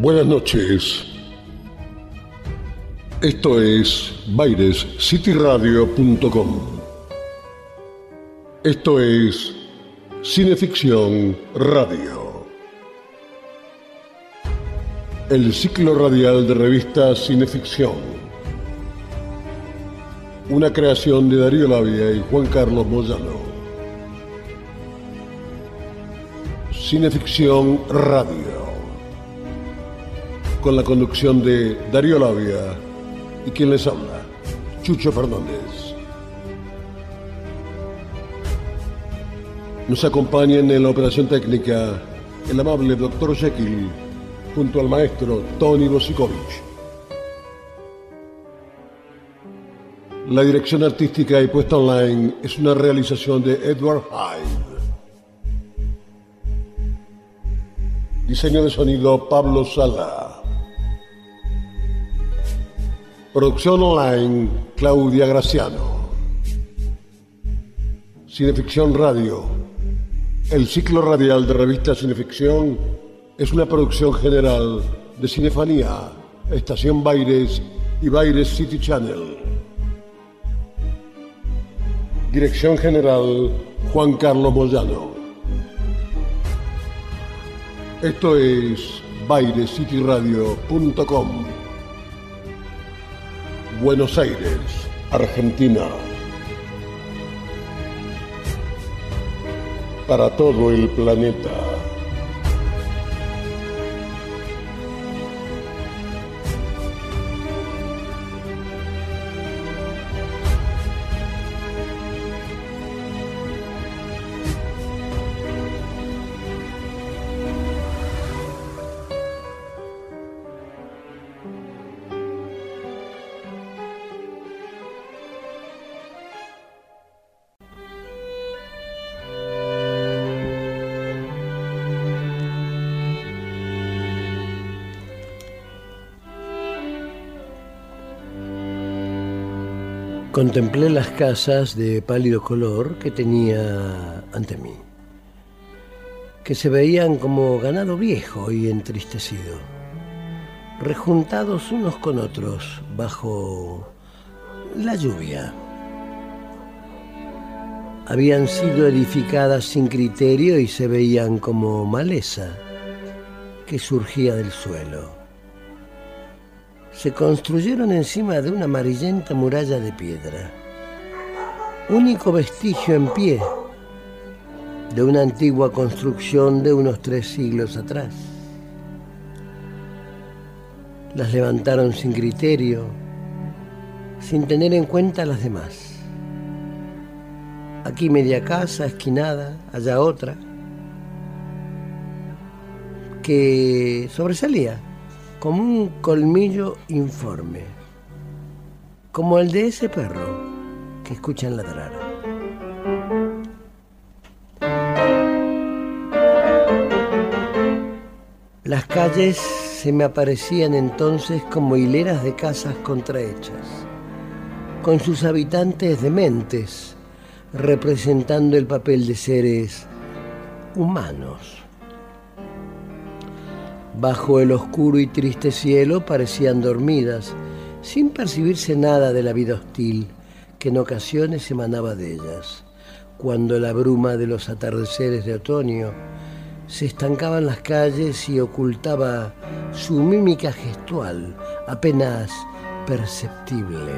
Buenas noches. Esto es bairescityradio.com. Esto es Cineficción Radio. El ciclo radial de revista Cineficción. Una creación de Darío Labia y Juan Carlos Moyano. Cineficción Radio. Con la conducción de Darío Labia y quien les habla, Chucho Fernández. Nos acompaña en la operación técnica el amable doctor Jekyll junto al maestro Tony Bosikovich. La dirección artística y puesta online es una realización de Edward Hyde. Diseño de sonido Pablo Sala. Producción online Claudia Graciano. Cineficción Radio. El ciclo radial de revista Cineficción es una producción general de Cinefanía, Estación Baires y Baires City Channel. Dirección General Juan Carlos Moyano. Esto es bairescityradio.com. Buenos Aires, Argentina. Para todo el planeta. Contemplé las casas de pálido color que tenía ante mí, que se veían como ganado viejo y entristecido, rejuntados unos con otros bajo la lluvia. Habían sido edificadas sin criterio y se veían como maleza que surgía del suelo se construyeron encima de una amarillenta muralla de piedra, único vestigio en pie de una antigua construcción de unos tres siglos atrás. Las levantaron sin criterio, sin tener en cuenta las demás. Aquí media casa, esquinada, allá otra, que sobresalía como un colmillo informe, como el de ese perro que escuchan ladrar. Las calles se me aparecían entonces como hileras de casas contrahechas, con sus habitantes dementes, representando el papel de seres humanos Bajo el oscuro y triste cielo parecían dormidas, sin percibirse nada de la vida hostil que en ocasiones emanaba de ellas, cuando la bruma de los atardeceres de otoño se estancaba en las calles y ocultaba su mímica gestual apenas perceptible.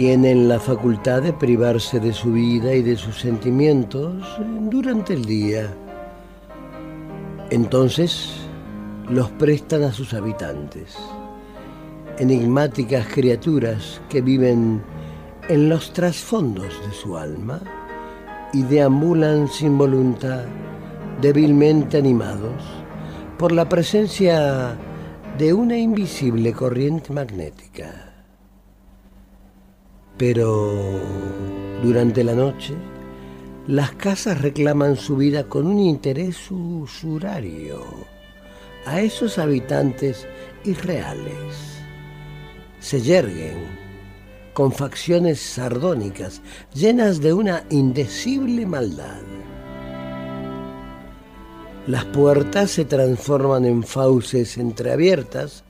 Tienen la facultad de privarse de su vida y de sus sentimientos durante el día. Entonces los prestan a sus habitantes, enigmáticas criaturas que viven en los trasfondos de su alma y deambulan sin voluntad, débilmente animados por la presencia de una invisible corriente magnética. Pero durante la noche, las casas reclaman su vida con un interés usurario a esos habitantes irreales. Se yerguen con facciones sardónicas, llenas de una indecible maldad. Las puertas se transforman en fauces entreabiertas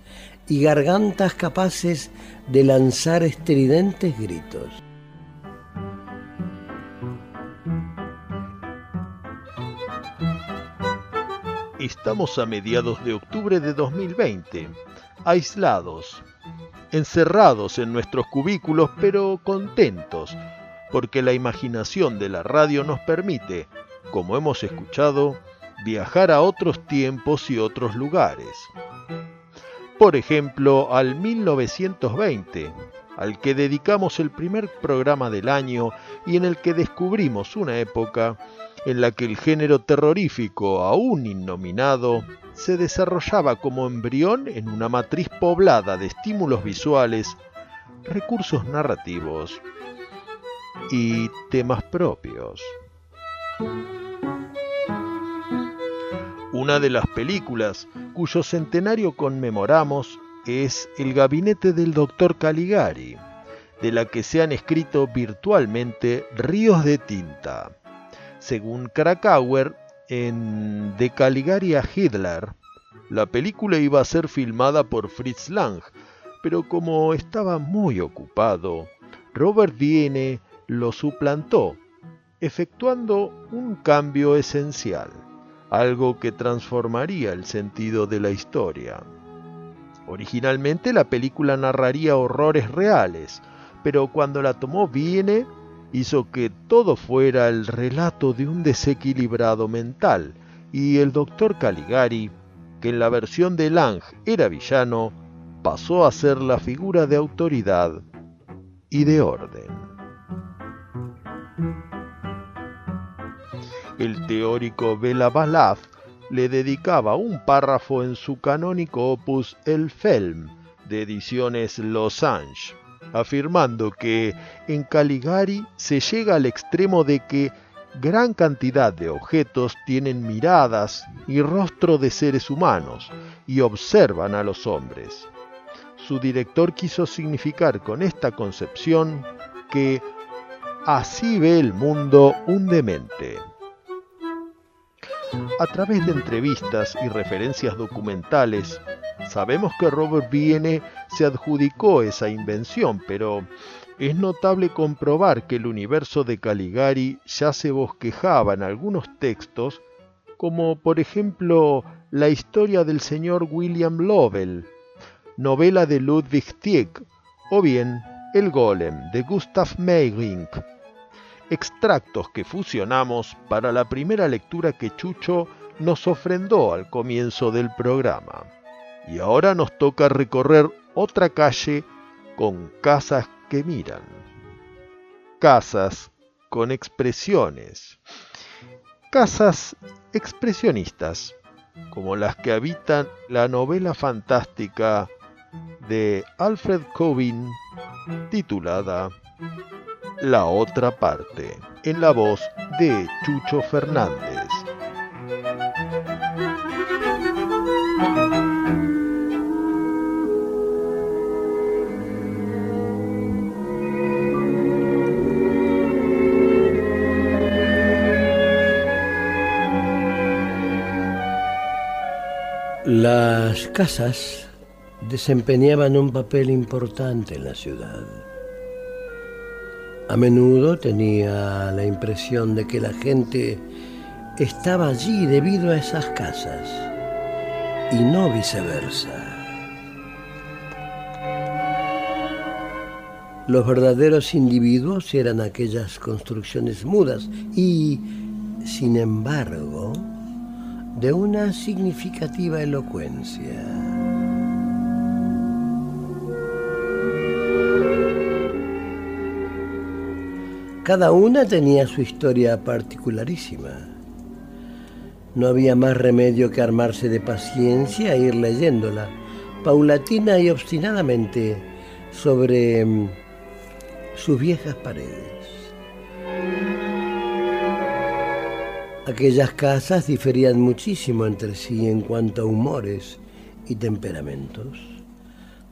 y gargantas capaces de lanzar estridentes gritos. Estamos a mediados de octubre de 2020, aislados, encerrados en nuestros cubículos, pero contentos, porque la imaginación de la radio nos permite, como hemos escuchado, viajar a otros tiempos y otros lugares. Por ejemplo, al 1920, al que dedicamos el primer programa del año y en el que descubrimos una época en la que el género terrorífico, aún innominado, se desarrollaba como embrión en una matriz poblada de estímulos visuales, recursos narrativos y temas propios. Una de las películas cuyo centenario conmemoramos es El gabinete del doctor Caligari, de la que se han escrito virtualmente ríos de tinta. Según Krakauer, en De Caligari a Hitler, la película iba a ser filmada por Fritz Lang, pero como estaba muy ocupado, Robert Viene lo suplantó, efectuando un cambio esencial, algo que transformaría el sentido de la historia. Originalmente la película narraría horrores reales, pero cuando la tomó Viene, hizo que todo fuera el relato de un desequilibrado mental, y el doctor Caligari, que en la versión de Lang era villano, pasó a ser la figura de autoridad y de orden. El teórico Bela le dedicaba un párrafo en su canónico opus El Film, de ediciones Los Angeles afirmando que en Caligari se llega al extremo de que gran cantidad de objetos tienen miradas y rostro de seres humanos y observan a los hombres. Su director quiso significar con esta concepción que así ve el mundo un demente. A través de entrevistas y referencias documentales, Sabemos que Robert Viene se adjudicó esa invención, pero es notable comprobar que el universo de Caligari ya se bosquejaba en algunos textos, como por ejemplo la historia del señor William Lovell, novela de Ludwig Tieck, o bien El Golem de Gustav Meyrink, extractos que fusionamos para la primera lectura que Chucho nos ofrendó al comienzo del programa. Y ahora nos toca recorrer otra calle con casas que miran. Casas con expresiones. Casas expresionistas, como las que habitan la novela fantástica de Alfred Covin titulada La otra parte, en la voz de Chucho Fernández. Las casas desempeñaban un papel importante en la ciudad. A menudo tenía la impresión de que la gente estaba allí debido a esas casas y no viceversa. Los verdaderos individuos eran aquellas construcciones mudas y, sin embargo, de una significativa elocuencia. Cada una tenía su historia particularísima. No había más remedio que armarse de paciencia e ir leyéndola, paulatina y obstinadamente, sobre mm, sus viejas paredes. Aquellas casas diferían muchísimo entre sí en cuanto a humores y temperamentos.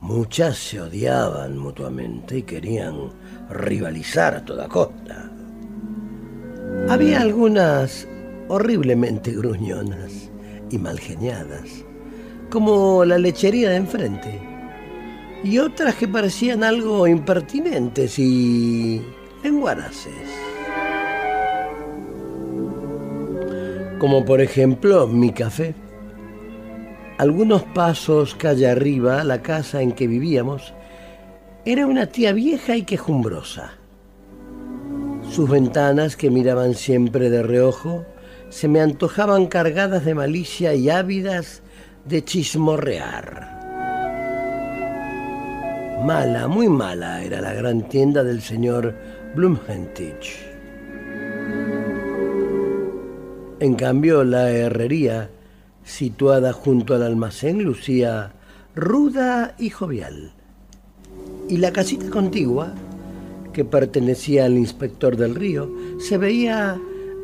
Muchas se odiaban mutuamente y querían rivalizar a toda costa. Había algunas horriblemente gruñonas y malgeniadas, como la lechería de enfrente, y otras que parecían algo impertinentes y lenguaraces. Como por ejemplo mi café. Algunos pasos calle arriba, la casa en que vivíamos, era una tía vieja y quejumbrosa. Sus ventanas, que miraban siempre de reojo, se me antojaban cargadas de malicia y ávidas de chismorrear. Mala, muy mala era la gran tienda del señor Blumhentich. En cambio, la herrería, situada junto al almacén, lucía ruda y jovial. Y la casita contigua, que pertenecía al inspector del río, se veía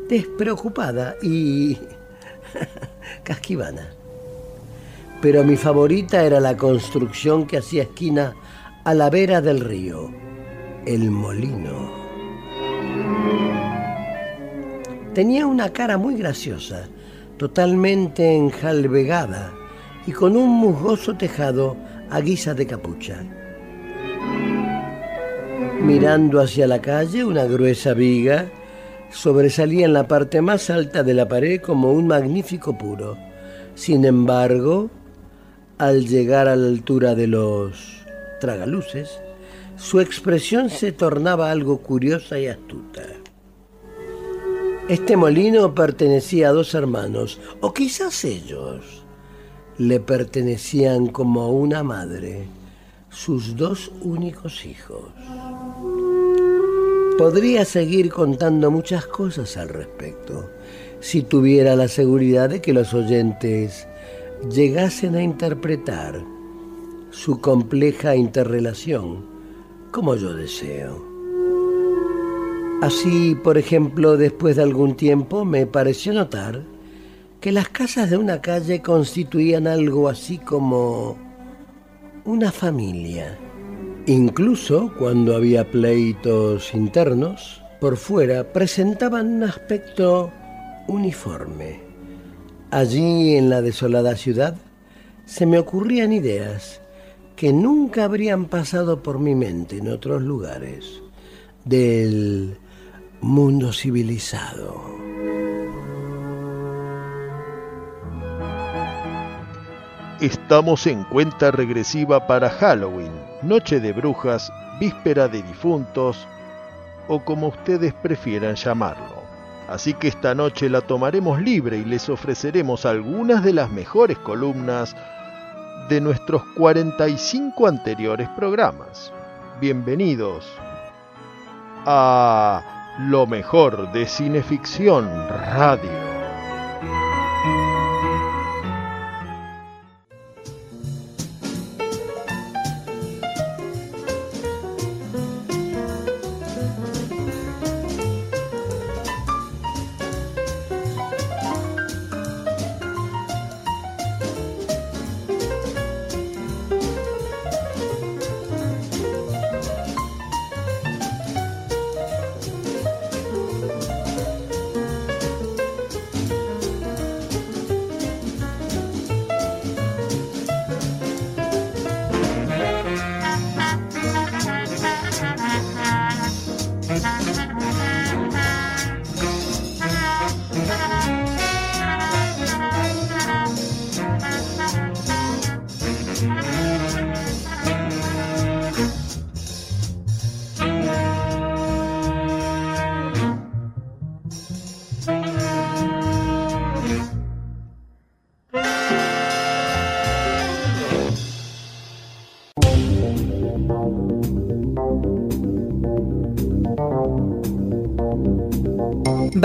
despreocupada y casquivana. Pero mi favorita era la construcción que hacía esquina a la vera del río, el molino. Tenía una cara muy graciosa, totalmente enjalbegada y con un musgoso tejado a guisa de capucha. Mirando hacia la calle, una gruesa viga sobresalía en la parte más alta de la pared como un magnífico puro. Sin embargo, al llegar a la altura de los tragaluces, su expresión se tornaba algo curiosa y astuta. Este molino pertenecía a dos hermanos, o quizás ellos le pertenecían como a una madre, sus dos únicos hijos. Podría seguir contando muchas cosas al respecto, si tuviera la seguridad de que los oyentes llegasen a interpretar su compleja interrelación como yo deseo. Así, por ejemplo, después de algún tiempo me pareció notar que las casas de una calle constituían algo así como una familia. Incluso cuando había pleitos internos, por fuera presentaban un aspecto uniforme. Allí, en la desolada ciudad, se me ocurrían ideas que nunca habrían pasado por mi mente en otros lugares del mundo civilizado. Estamos en cuenta regresiva para Halloween, Noche de Brujas, Víspera de Difuntos o como ustedes prefieran llamarlo. Así que esta noche la tomaremos libre y les ofreceremos algunas de las mejores columnas de nuestros 45 anteriores programas. Bienvenidos a lo mejor de Cineficción Radio.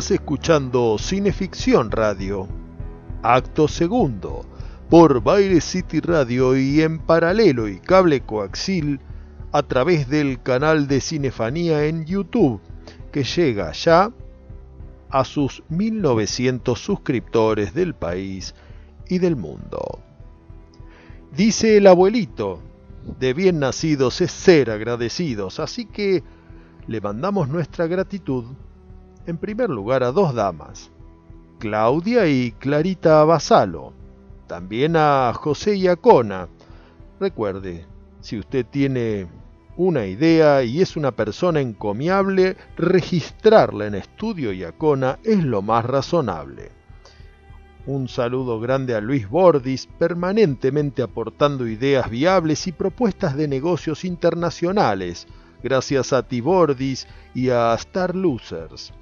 Estás escuchando Cineficción Radio, acto segundo, por Baile City Radio y en paralelo y cable coaxil a través del canal de Cinefanía en YouTube, que llega ya a sus 1900 suscriptores del país y del mundo. Dice el abuelito, de bien nacidos es ser agradecidos, así que le mandamos nuestra gratitud en primer lugar a dos damas, Claudia y Clarita Basalo, también a José Iacona. Recuerde, si usted tiene una idea y es una persona encomiable, registrarla en Estudio Iacona es lo más razonable. Un saludo grande a Luis Bordis, permanentemente aportando ideas viables y propuestas de negocios internacionales, gracias a Tibordis y a Star Losers.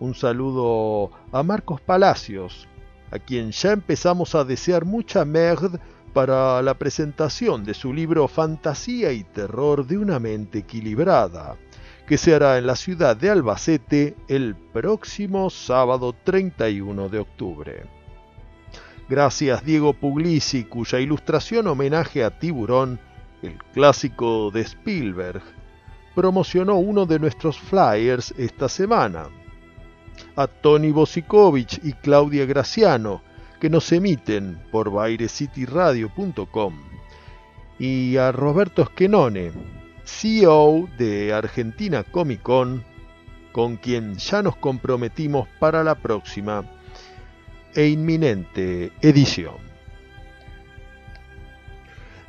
Un saludo a Marcos Palacios, a quien ya empezamos a desear mucha merd para la presentación de su libro Fantasía y Terror de una mente equilibrada, que se hará en la ciudad de Albacete el próximo sábado 31 de octubre. Gracias Diego Puglisi, cuya ilustración homenaje a Tiburón, el clásico de Spielberg, promocionó uno de nuestros flyers esta semana a Tony Bosikovich y Claudia Graciano, que nos emiten por bairecityradio.com, y a Roberto Schenone, CEO de Argentina Comic Con, con quien ya nos comprometimos para la próxima e inminente edición.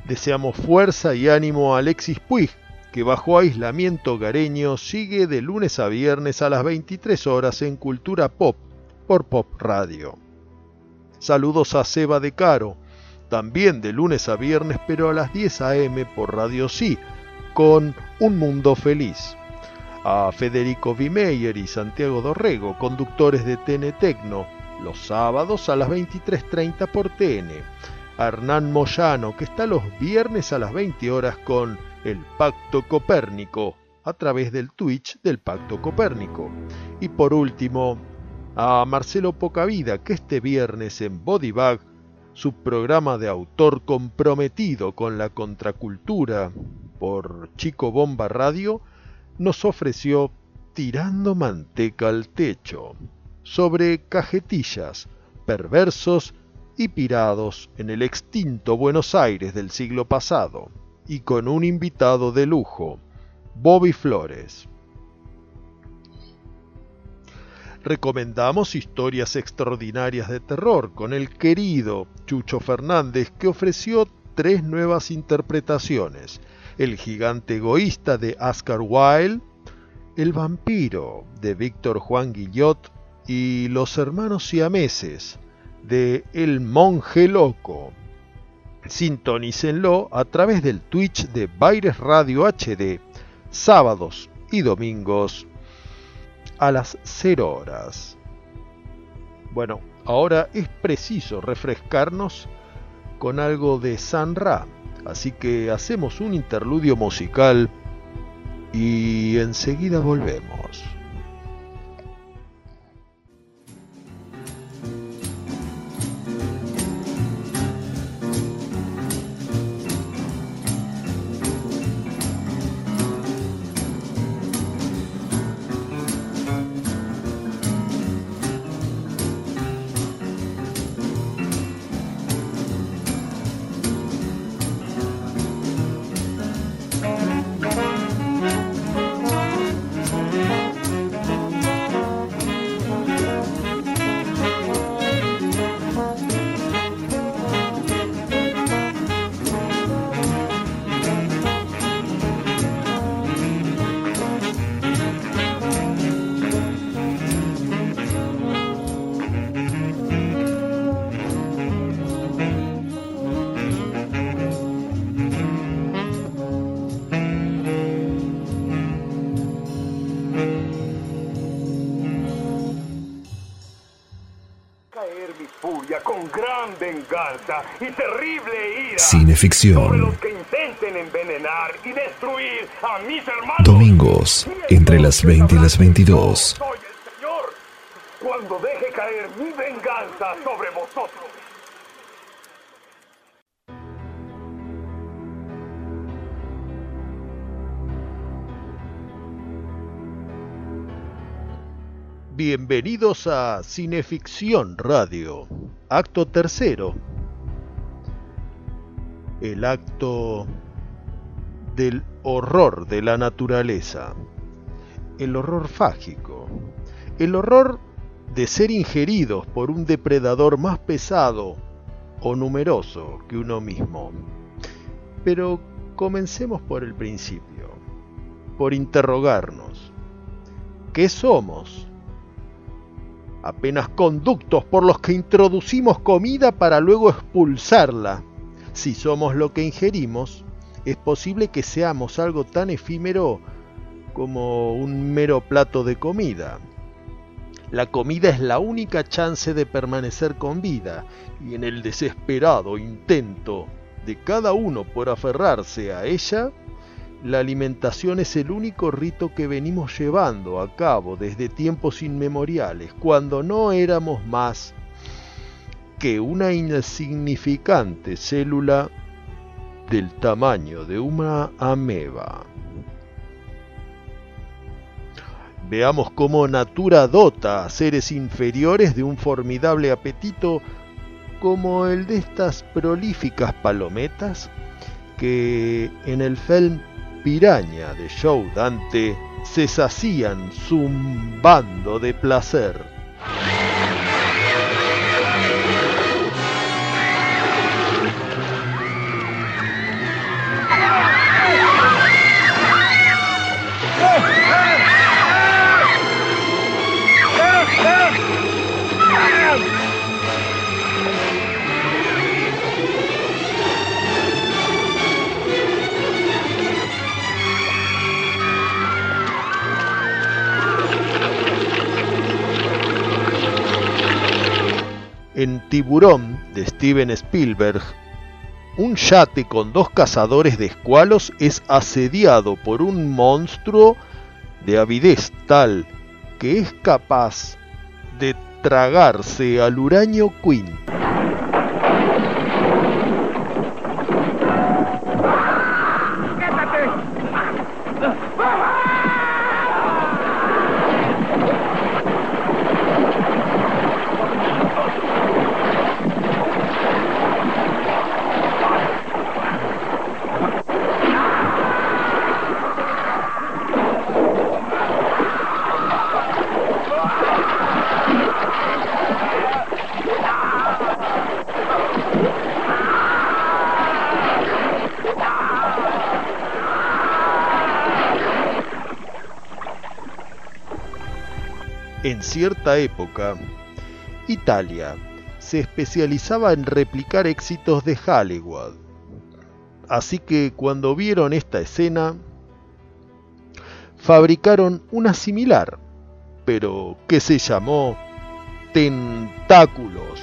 Deseamos fuerza y ánimo a Alexis Puig, que bajo aislamiento gareño sigue de lunes a viernes a las 23 horas en Cultura Pop por Pop Radio. Saludos a Seba de Caro, también de lunes a viernes pero a las 10 a.m. por Radio Sí, con Un Mundo Feliz. A Federico Vimeyer y Santiago Dorrego, conductores de TN Tecno, los sábados a las 23.30 por TN. A Hernán Moyano, que está los viernes a las 20 horas con el Pacto Copérnico a través del Twitch del Pacto Copérnico. Y por último, a Marcelo Pocavida, que este viernes en Bodybag, su programa de autor comprometido con la contracultura por Chico Bomba Radio, nos ofreció Tirando Manteca al Techo, sobre cajetillas, perversos y pirados en el extinto Buenos Aires del siglo pasado y con un invitado de lujo, Bobby Flores. Recomendamos historias extraordinarias de terror con el querido Chucho Fernández que ofreció tres nuevas interpretaciones. El gigante egoísta de Oscar Wilde, El vampiro de Víctor Juan Guillot y Los hermanos siameses de El monje loco Sintonícenlo a través del Twitch de Baires Radio HD, sábados y domingos a las 0 horas. Bueno, ahora es preciso refrescarnos con algo de San Ra, así que hacemos un interludio musical y enseguida volvemos. Sobre los que intenten envenenar y destruir a mis hermanos. Domingos, entre las 20 y las 22. Soy el Señor cuando deje caer mi venganza sobre vosotros. Bienvenidos a Cineficción Radio, acto tercero. El acto del horror de la naturaleza. El horror fágico. El horror de ser ingeridos por un depredador más pesado o numeroso que uno mismo. Pero comencemos por el principio, por interrogarnos. ¿Qué somos? apenas conductos por los que introducimos comida para luego expulsarla. Si somos lo que ingerimos, es posible que seamos algo tan efímero como un mero plato de comida. La comida es la única chance de permanecer con vida y en el desesperado intento de cada uno por aferrarse a ella, la alimentación es el único rito que venimos llevando a cabo desde tiempos inmemoriales, cuando no éramos más que una insignificante célula del tamaño de una ameba. Veamos cómo Natura dota a seres inferiores de un formidable apetito como el de estas prolíficas palometas que en el film piraña de Joe Dante se sacían zumbando de placer. En Tiburón de Steven Spielberg, un yate con dos cazadores de escualos es asediado por un monstruo de avidez tal que es capaz de tragarse al huraño Queen. En cierta época, Italia se especializaba en replicar éxitos de Hollywood. Así que cuando vieron esta escena, fabricaron una similar, pero que se llamó Tentáculos.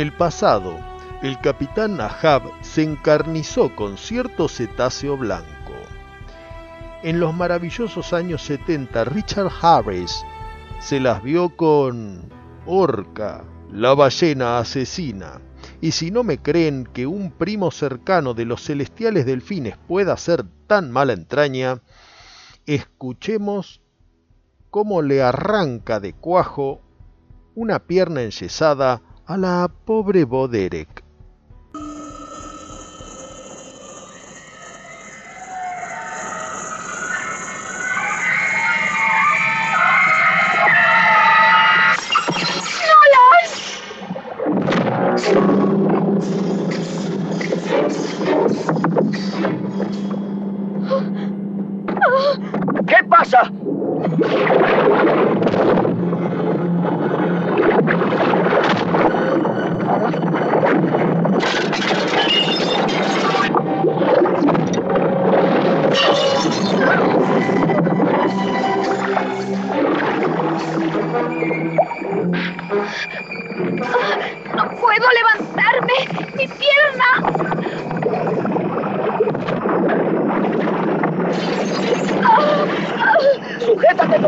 El pasado, el capitán Ahab se encarnizó con cierto cetáceo blanco. En los maravillosos años 70, Richard Harris se las vio con Orca, la ballena asesina. Y si no me creen que un primo cercano de los celestiales delfines pueda ser tan mala entraña, escuchemos cómo le arranca de cuajo una pierna enyesada a la pobre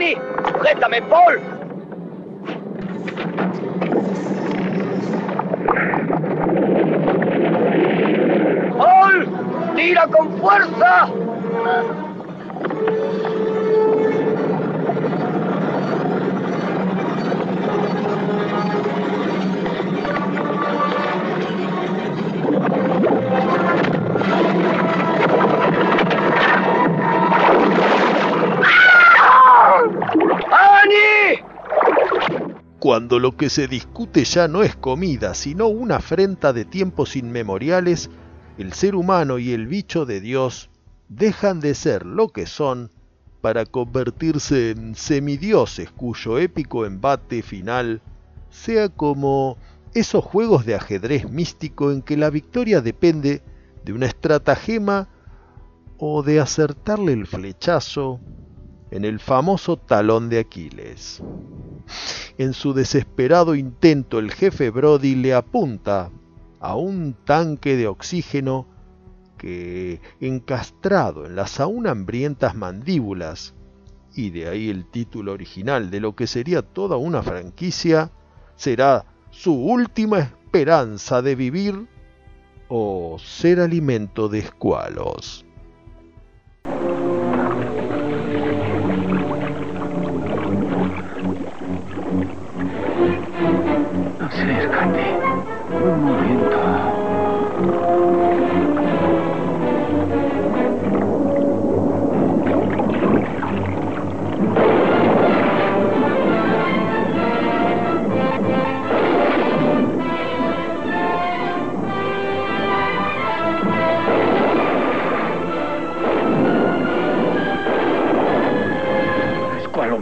Annie! ¡Sujétame, Paul! Lo que se discute ya no es comida, sino una afrenta de tiempos inmemoriales, el ser humano y el bicho de Dios dejan de ser lo que son para convertirse en semidioses cuyo épico embate final sea como esos juegos de ajedrez místico en que la victoria depende de una estratagema o de acertarle el flechazo en el famoso talón de Aquiles. En su desesperado intento el jefe Brody le apunta a un tanque de oxígeno que, encastrado en las aún hambrientas mandíbulas, y de ahí el título original de lo que sería toda una franquicia, será su última esperanza de vivir o ser alimento de escualos. Acércate. Un momento.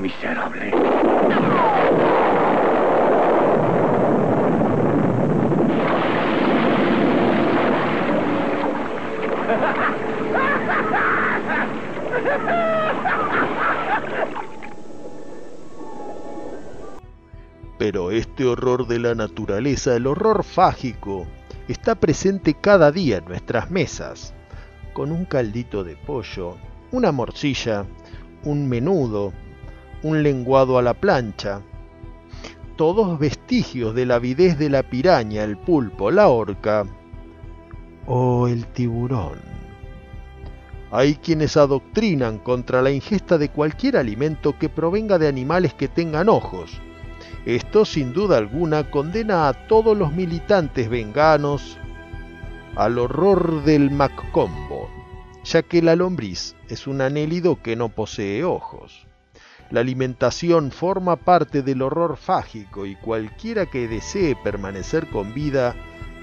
Miserable. Pero este horror de la naturaleza, el horror fágico, está presente cada día en nuestras mesas, con un caldito de pollo, una morcilla, un menudo, un lenguado a la plancha, todos vestigios de la avidez de la piraña, el pulpo, la orca o el tiburón. Hay quienes adoctrinan contra la ingesta de cualquier alimento que provenga de animales que tengan ojos, esto sin duda alguna condena a todos los militantes venganos al horror del Maccombo, ya que la lombriz es un anélido que no posee ojos. La alimentación forma parte del horror fágico y cualquiera que desee permanecer con vida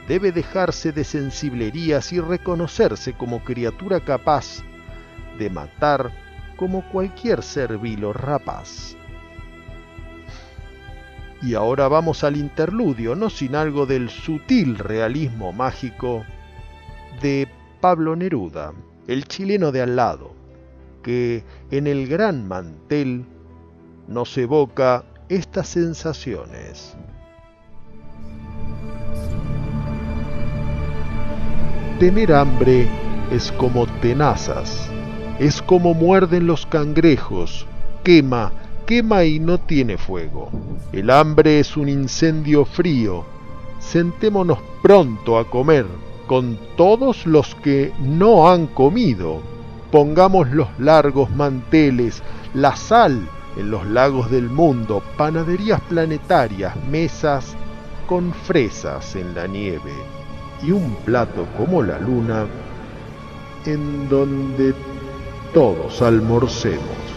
debe dejarse de sensiblerías y reconocerse como criatura capaz de matar como cualquier ser vil o rapaz. Y ahora vamos al interludio, no sin algo del sutil realismo mágico de Pablo Neruda, el chileno de al lado, que en el gran mantel nos evoca estas sensaciones. Tener hambre es como tenazas, es como muerden los cangrejos, quema, quema y no tiene fuego. El hambre es un incendio frío. Sentémonos pronto a comer con todos los que no han comido. Pongamos los largos manteles, la sal en los lagos del mundo, panaderías planetarias, mesas con fresas en la nieve y un plato como la luna en donde todos almorcemos.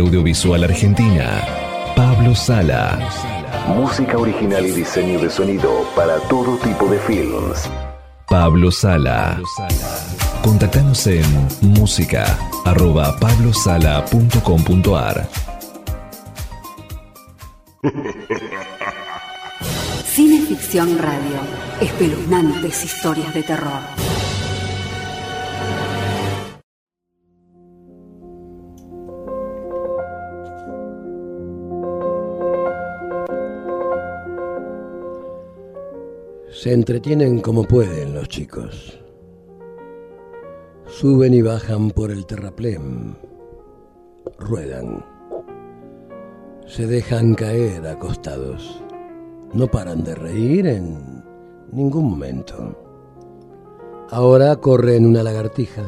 Audiovisual argentina, Pablo Sala. Música original y diseño de sonido para todo tipo de films. Pablo Sala. Contactanos en música arroba pablosala.com.ar Cine Ficción Radio. Espeluznantes historias de terror. Se entretienen como pueden los chicos. Suben y bajan por el terraplén. Ruedan. Se dejan caer acostados. No paran de reír en ningún momento. Ahora corren una lagartija.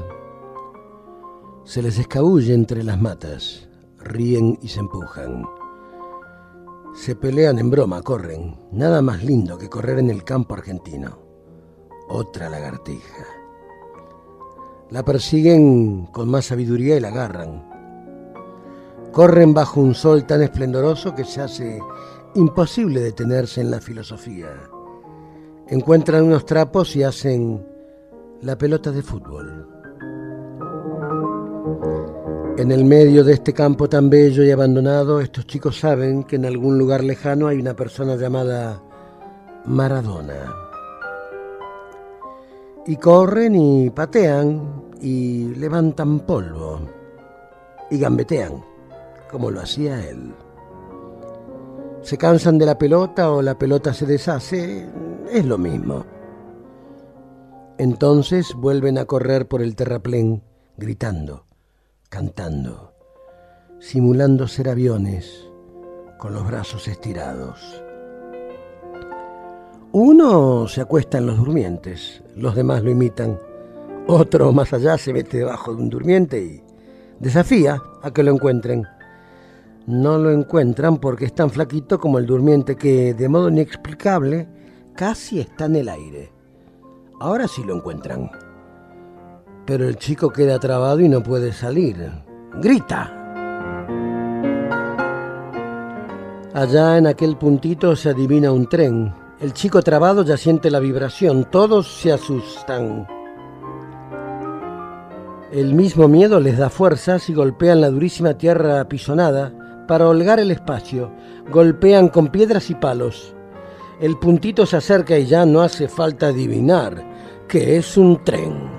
Se les escabulle entre las matas. Ríen y se empujan. Se pelean en broma, corren. Nada más lindo que correr en el campo argentino. Otra lagartija. La persiguen con más sabiduría y la agarran. Corren bajo un sol tan esplendoroso que se hace imposible detenerse en la filosofía. Encuentran unos trapos y hacen la pelota de fútbol. En el medio de este campo tan bello y abandonado, estos chicos saben que en algún lugar lejano hay una persona llamada Maradona. Y corren y patean y levantan polvo y gambetean, como lo hacía él. Se cansan de la pelota o la pelota se deshace, es lo mismo. Entonces vuelven a correr por el terraplén, gritando cantando, simulando ser aviones con los brazos estirados. Uno se acuesta en los durmientes, los demás lo imitan. Otro más allá se mete debajo de un durmiente y desafía a que lo encuentren. No lo encuentran porque es tan flaquito como el durmiente que, de modo inexplicable, casi está en el aire. Ahora sí lo encuentran. Pero el chico queda trabado y no puede salir. Grita. Allá en aquel puntito se adivina un tren. El chico trabado ya siente la vibración. Todos se asustan. El mismo miedo les da fuerzas y golpean la durísima tierra apisonada para holgar el espacio. Golpean con piedras y palos. El puntito se acerca y ya no hace falta adivinar que es un tren.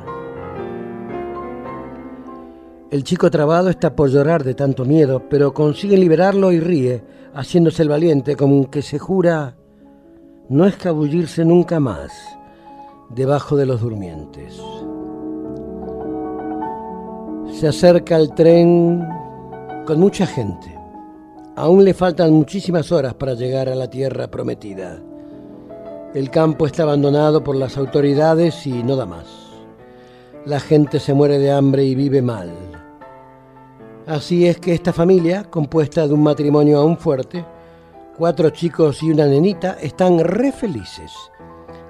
El chico trabado está por llorar de tanto miedo, pero consigue liberarlo y ríe, haciéndose el valiente, como que se jura no escabullirse nunca más debajo de los durmientes. Se acerca el tren con mucha gente. Aún le faltan muchísimas horas para llegar a la tierra prometida. El campo está abandonado por las autoridades y no da más. La gente se muere de hambre y vive mal. Así es que esta familia, compuesta de un matrimonio aún fuerte, cuatro chicos y una nenita, están re felices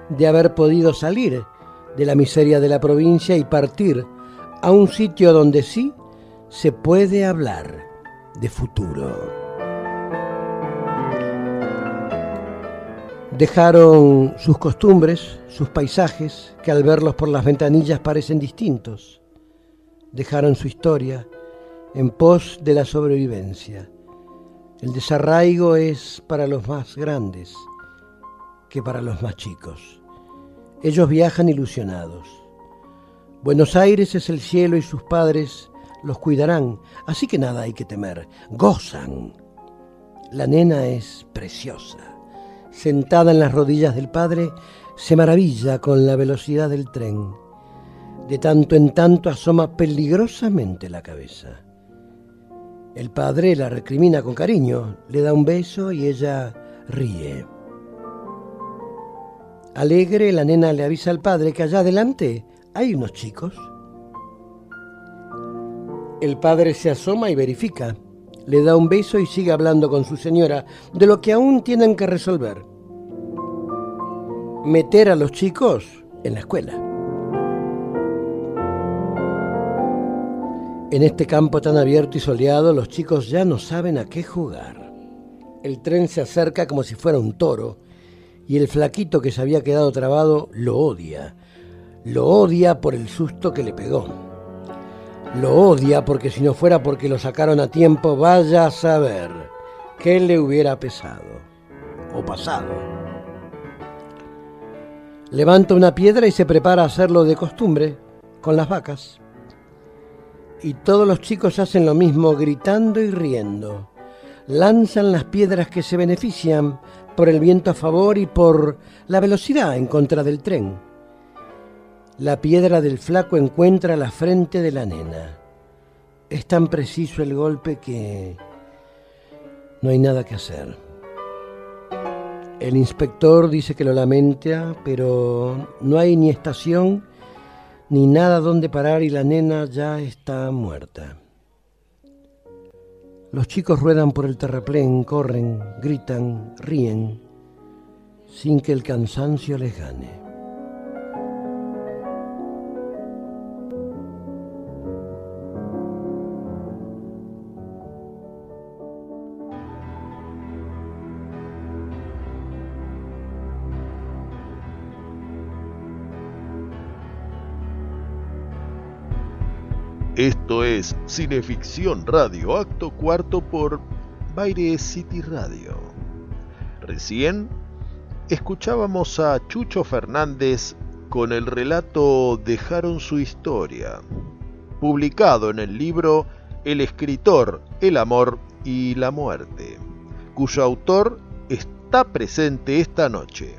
de haber podido salir de la miseria de la provincia y partir a un sitio donde sí se puede hablar de futuro. Dejaron sus costumbres, sus paisajes, que al verlos por las ventanillas parecen distintos. Dejaron su historia, en pos de la sobrevivencia. El desarraigo es para los más grandes que para los más chicos. Ellos viajan ilusionados. Buenos Aires es el cielo y sus padres los cuidarán, así que nada hay que temer. Gozan. La nena es preciosa. Sentada en las rodillas del padre, se maravilla con la velocidad del tren. De tanto en tanto asoma peligrosamente la cabeza. El padre la recrimina con cariño, le da un beso y ella ríe. Alegre, la nena le avisa al padre que allá adelante hay unos chicos. El padre se asoma y verifica. Le da un beso y sigue hablando con su señora de lo que aún tienen que resolver. Meter a los chicos en la escuela. En este campo tan abierto y soleado, los chicos ya no saben a qué jugar. El tren se acerca como si fuera un toro y el flaquito que se había quedado trabado lo odia. Lo odia por el susto que le pegó. Lo odia porque si no fuera porque lo sacaron a tiempo, vaya a saber qué le hubiera pesado o pasado. Levanta una piedra y se prepara a hacerlo de costumbre con las vacas y todos los chicos hacen lo mismo gritando y riendo. Lanzan las piedras que se benefician por el viento a favor y por la velocidad en contra del tren. La piedra del flaco encuentra la frente de la nena. Es tan preciso el golpe que no hay nada que hacer. El inspector dice que lo lamenta, pero no hay ni estación ni nada donde parar y la nena ya está muerta. Los chicos ruedan por el terraplén, corren, gritan, ríen, sin que el cansancio les gane. Esto es Cineficción Radio, acto cuarto por Baire City Radio. Recién escuchábamos a Chucho Fernández con el relato Dejaron su historia, publicado en el libro El escritor, el amor y la muerte, cuyo autor está presente esta noche.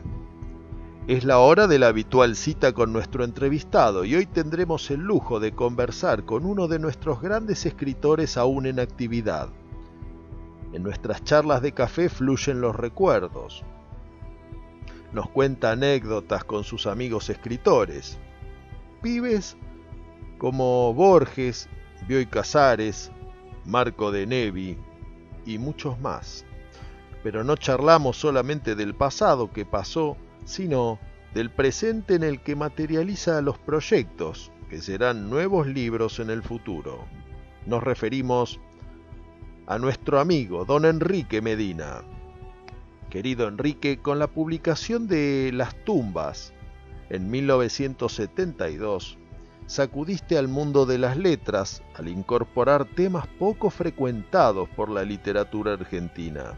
Es la hora de la habitual cita con nuestro entrevistado y hoy tendremos el lujo de conversar con uno de nuestros grandes escritores aún en actividad. En nuestras charlas de café fluyen los recuerdos. Nos cuenta anécdotas con sus amigos escritores. Pibes como Borges, Bioy Casares, Marco de Nevi y muchos más. Pero no charlamos solamente del pasado que pasó, sino del presente en el que materializa los proyectos, que serán nuevos libros en el futuro. Nos referimos a nuestro amigo don Enrique Medina. Querido Enrique, con la publicación de Las tumbas en 1972, sacudiste al mundo de las letras al incorporar temas poco frecuentados por la literatura argentina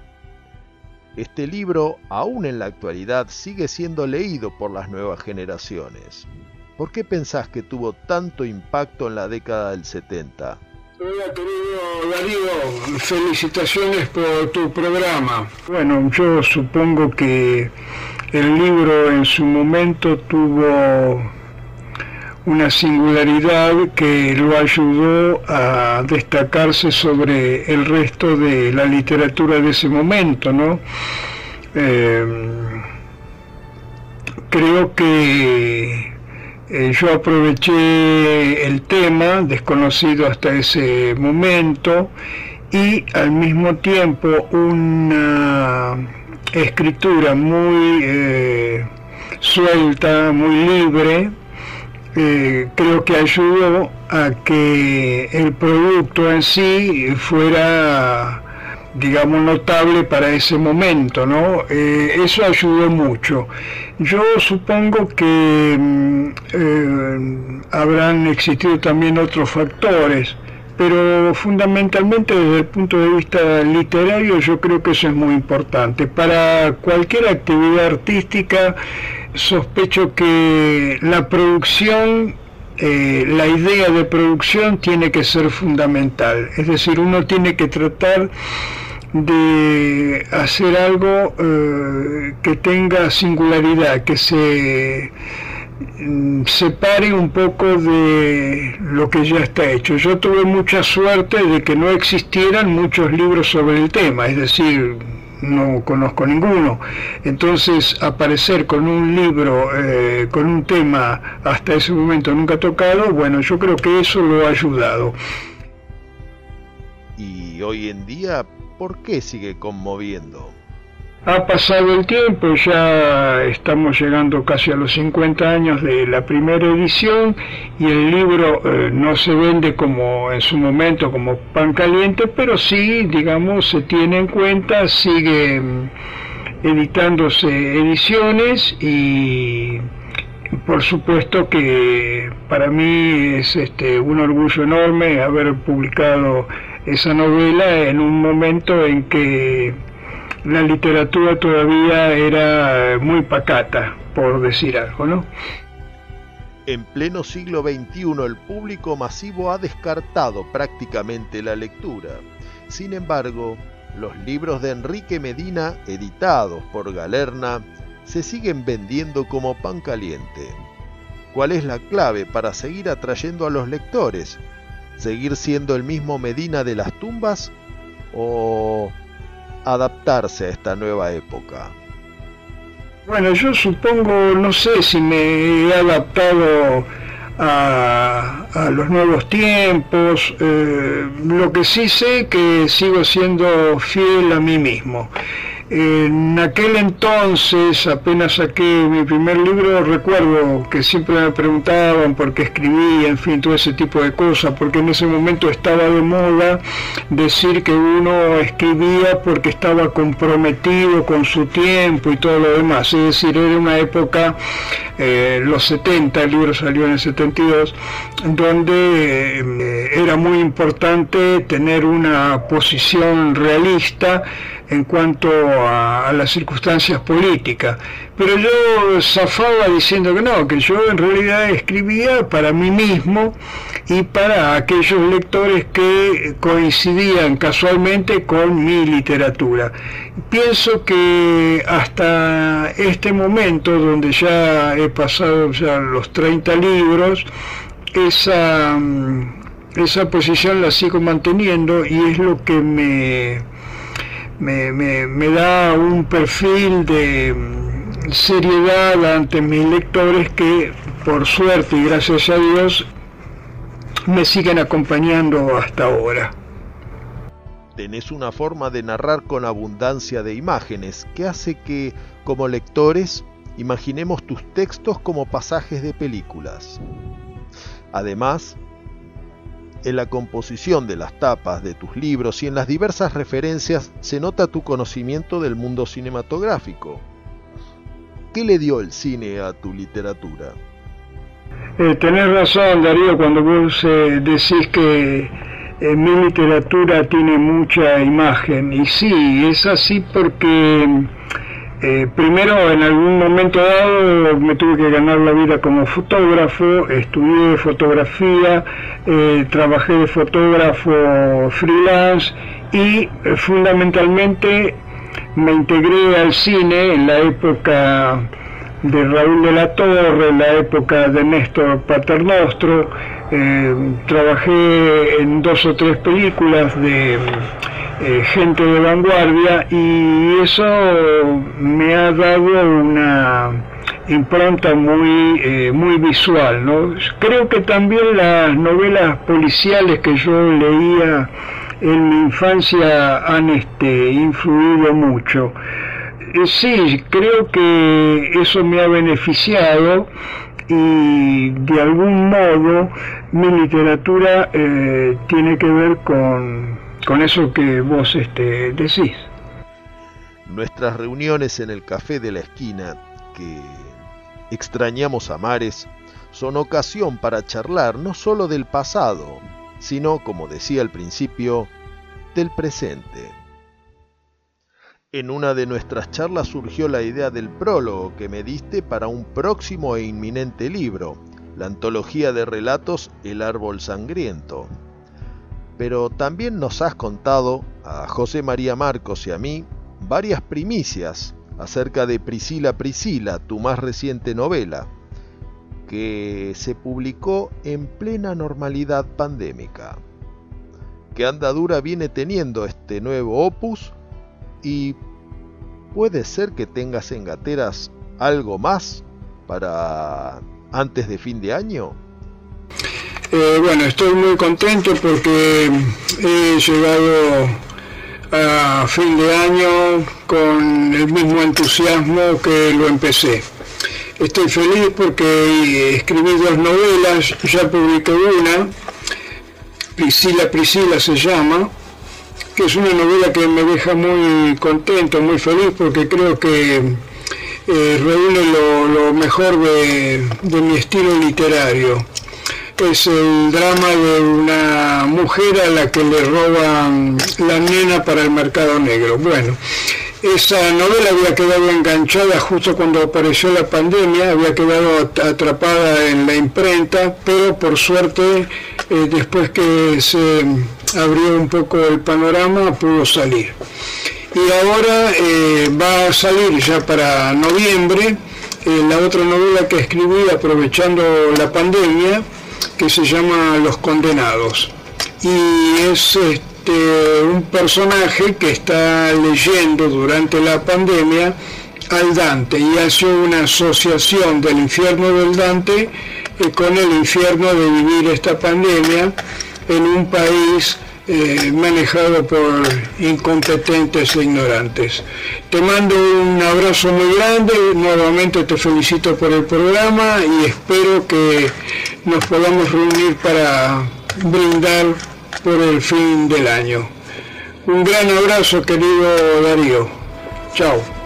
este libro, aún en la actualidad, sigue siendo leído por las nuevas generaciones. ¿Por qué pensás que tuvo tanto impacto en la década del 70? Hola querido Darío, felicitaciones por tu programa. Bueno, yo supongo que el libro en su momento tuvo una singularidad que lo ayudó a destacarse sobre el resto de la literatura de ese momento, ¿no? Em, creo que eh, yo aproveché el tema, desconocido hasta ese momento, y al mismo tiempo una escritura muy eh, suelta, muy libre, eh, creo que ayudó a que el producto en sí fuera digamos notable para ese momento, ¿no? Eh, eso ayudó mucho. Yo supongo que mm, eh, habrán existido también otros factores, pero fundamentalmente desde el punto de vista literario yo creo que eso es muy importante. Para cualquier actividad artística sospecho que la producción, eh, la idea de producción tiene que ser fundamental. Es decir, uno tiene que tratar de hacer algo eh, que tenga singularidad, que se mm, separe un poco de lo que ya está hecho. Yo tuve mucha suerte de que no existieran muchos libros sobre el tema, es decir, no conozco ninguno. Entonces, aparecer con un libro, eh, con un tema hasta ese momento nunca tocado, bueno, yo creo que eso lo ha ayudado. Y hoy en día, ¿por qué sigue conmoviendo? Ha pasado el tiempo, ya estamos llegando casi a los 50 años de la primera edición y el libro eh, no se vende como en su momento como pan caliente, pero sí, digamos, se tiene en cuenta, sigue mm, editándose ediciones y por supuesto que para mí es este, un orgullo enorme haber publicado esa novela en un momento en que la literatura todavía era muy pacata, por decir algo, ¿no? En pleno siglo XXI el público masivo ha descartado prácticamente la lectura. Sin embargo, los libros de Enrique Medina, editados por Galerna, se siguen vendiendo como pan caliente. ¿Cuál es la clave para seguir atrayendo a los lectores? ¿Seguir siendo el mismo Medina de las tumbas? ¿O adaptarse a esta nueva época? Bueno, yo supongo, no sé si me he adaptado a, los nuevos tiempos, eh, lo que sí sé que sigo siendo fiel a mí mismo. En aquel entonces, apenas saqué mi primer libro, recuerdo que siempre me preguntaban por qué escribía, en fin, todo ese tipo de cosas, porque en ese momento estaba de moda decir que uno escribía porque estaba comprometido con su tiempo y todo lo demás. Es decir, era una época eh, los 70, el libro salió en el 72, donde eh, era muy importante tener una posición realista en cuanto a, las circunstancias políticas. Pero yo zafaba diciendo que no, que yo en realidad escribía para mí mismo y para aquellos lectores que coincidían casualmente con mi literatura. Pienso que hasta este momento, donde ya he pasado los 30 libros, esa, mm, esa posición la sigo manteniendo y es lo que me me, da un perfil de mm, seriedad ante mis lectores que por suerte y gracias a Dios me siguen acompañando hasta ahora. Tenés una forma de narrar con abundancia de imágenes que hace que, como lectores, imaginemos tus textos como pasajes de películas. Además, en la composición de las tapas de tus libros y en las diversas referencias se nota tu conocimiento del mundo cinematográfico. ¿Qué le dio el cine a tu literatura? Eh, tenés razón, Darío, cuando vos eh, decís que eh, mi literatura tiene mucha imagen. Y sí, es así porque eh, primero, en algún momento dado, me tuve que ganar la vida como fotógrafo, estudié fotografía, eh, trabajé de fotógrafo freelance y eh, fundamentalmente me integré al cine en la época de Raúl de la Torre, en la época de Néstor Paternostro, trabajé en dos o tres películas de eh, gente de vanguardia y eso me ha dado una impronta muy, eh, muy visual. ¿no? Creo que también las novelas policiales que yo leía en mi infancia han este, influido mucho. Eh, sí, creo que eso me ha beneficiado y de algún modo mi literatura tiene que ver con con eso que vos este, decís. Nuestras reuniones en el café de la esquina, que extrañamos a mares, son ocasión para charlar no solo del pasado, sino, como decía al principio, del presente. En una de nuestras charlas surgió la idea del prólogo que me diste para un próximo e inminente libro, la antología de relatos El árbol sangriento pero también nos has contado a José María Marcos y a mí varias primicias acerca de Priscila Priscila, tu más reciente novela, que se publicó en plena normalidad pandémica. ¿Qué andadura viene teniendo este nuevo opus? Y puede ser que tengas en gateras algo más para antes de fin de año. Eh, bueno, estoy muy contento porque he llegado a fin de año con el mismo entusiasmo que lo empecé. Estoy feliz porque escribí dos novelas, ya publiqué una, Priscila Priscila se llama, que es una novela que me deja muy contento, muy feliz porque creo que eh, reúne lo, mejor de mi estilo literario es el drama de una mujer a la que le roban la nena para el mercado negro. Bueno, esa novela había quedado enganchada justo cuando apareció la pandemia, había quedado atrapada en la imprenta, pero por suerte eh, después que se abrió un poco el panorama pudo salir. Y ahora eh, va a salir ya para noviembre eh, la otra novela que escribí aprovechando la pandemia, que se llama Los Condenados. Y es este, un personaje que está leyendo durante la pandemia al Dante y hace una asociación del infierno del Dante eh, con el infierno de vivir esta pandemia en un país eh, manejado por incompetentes e ignorantes. Te mando un abrazo muy grande, nuevamente te felicito por el programa y espero que nos podamos reunir para brindar por el fin del año. Un gran abrazo querido Darío. Chao.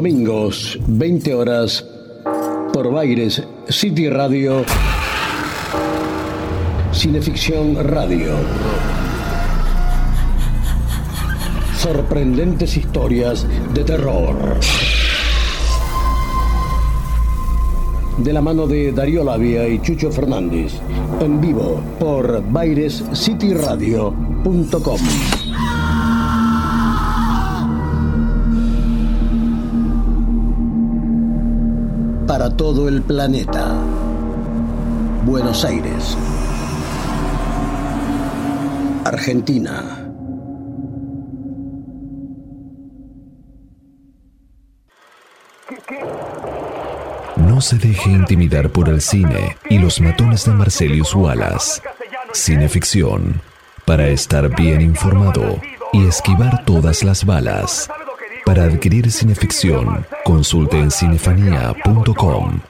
Domingos, 20 horas, por Baires City Radio, Cineficción Radio. Sorprendentes historias de terror. De la mano de Darío Labia y Chucho Fernández. En vivo por bairescityradio.com. todo el planeta. Buenos Aires. Argentina. No se deje intimidar por el cine y los matones de Marcelius Wallace. Cineficción. Para estar bien informado y esquivar todas las balas. Para adquirir cineficción, consulte en cinefanía.com.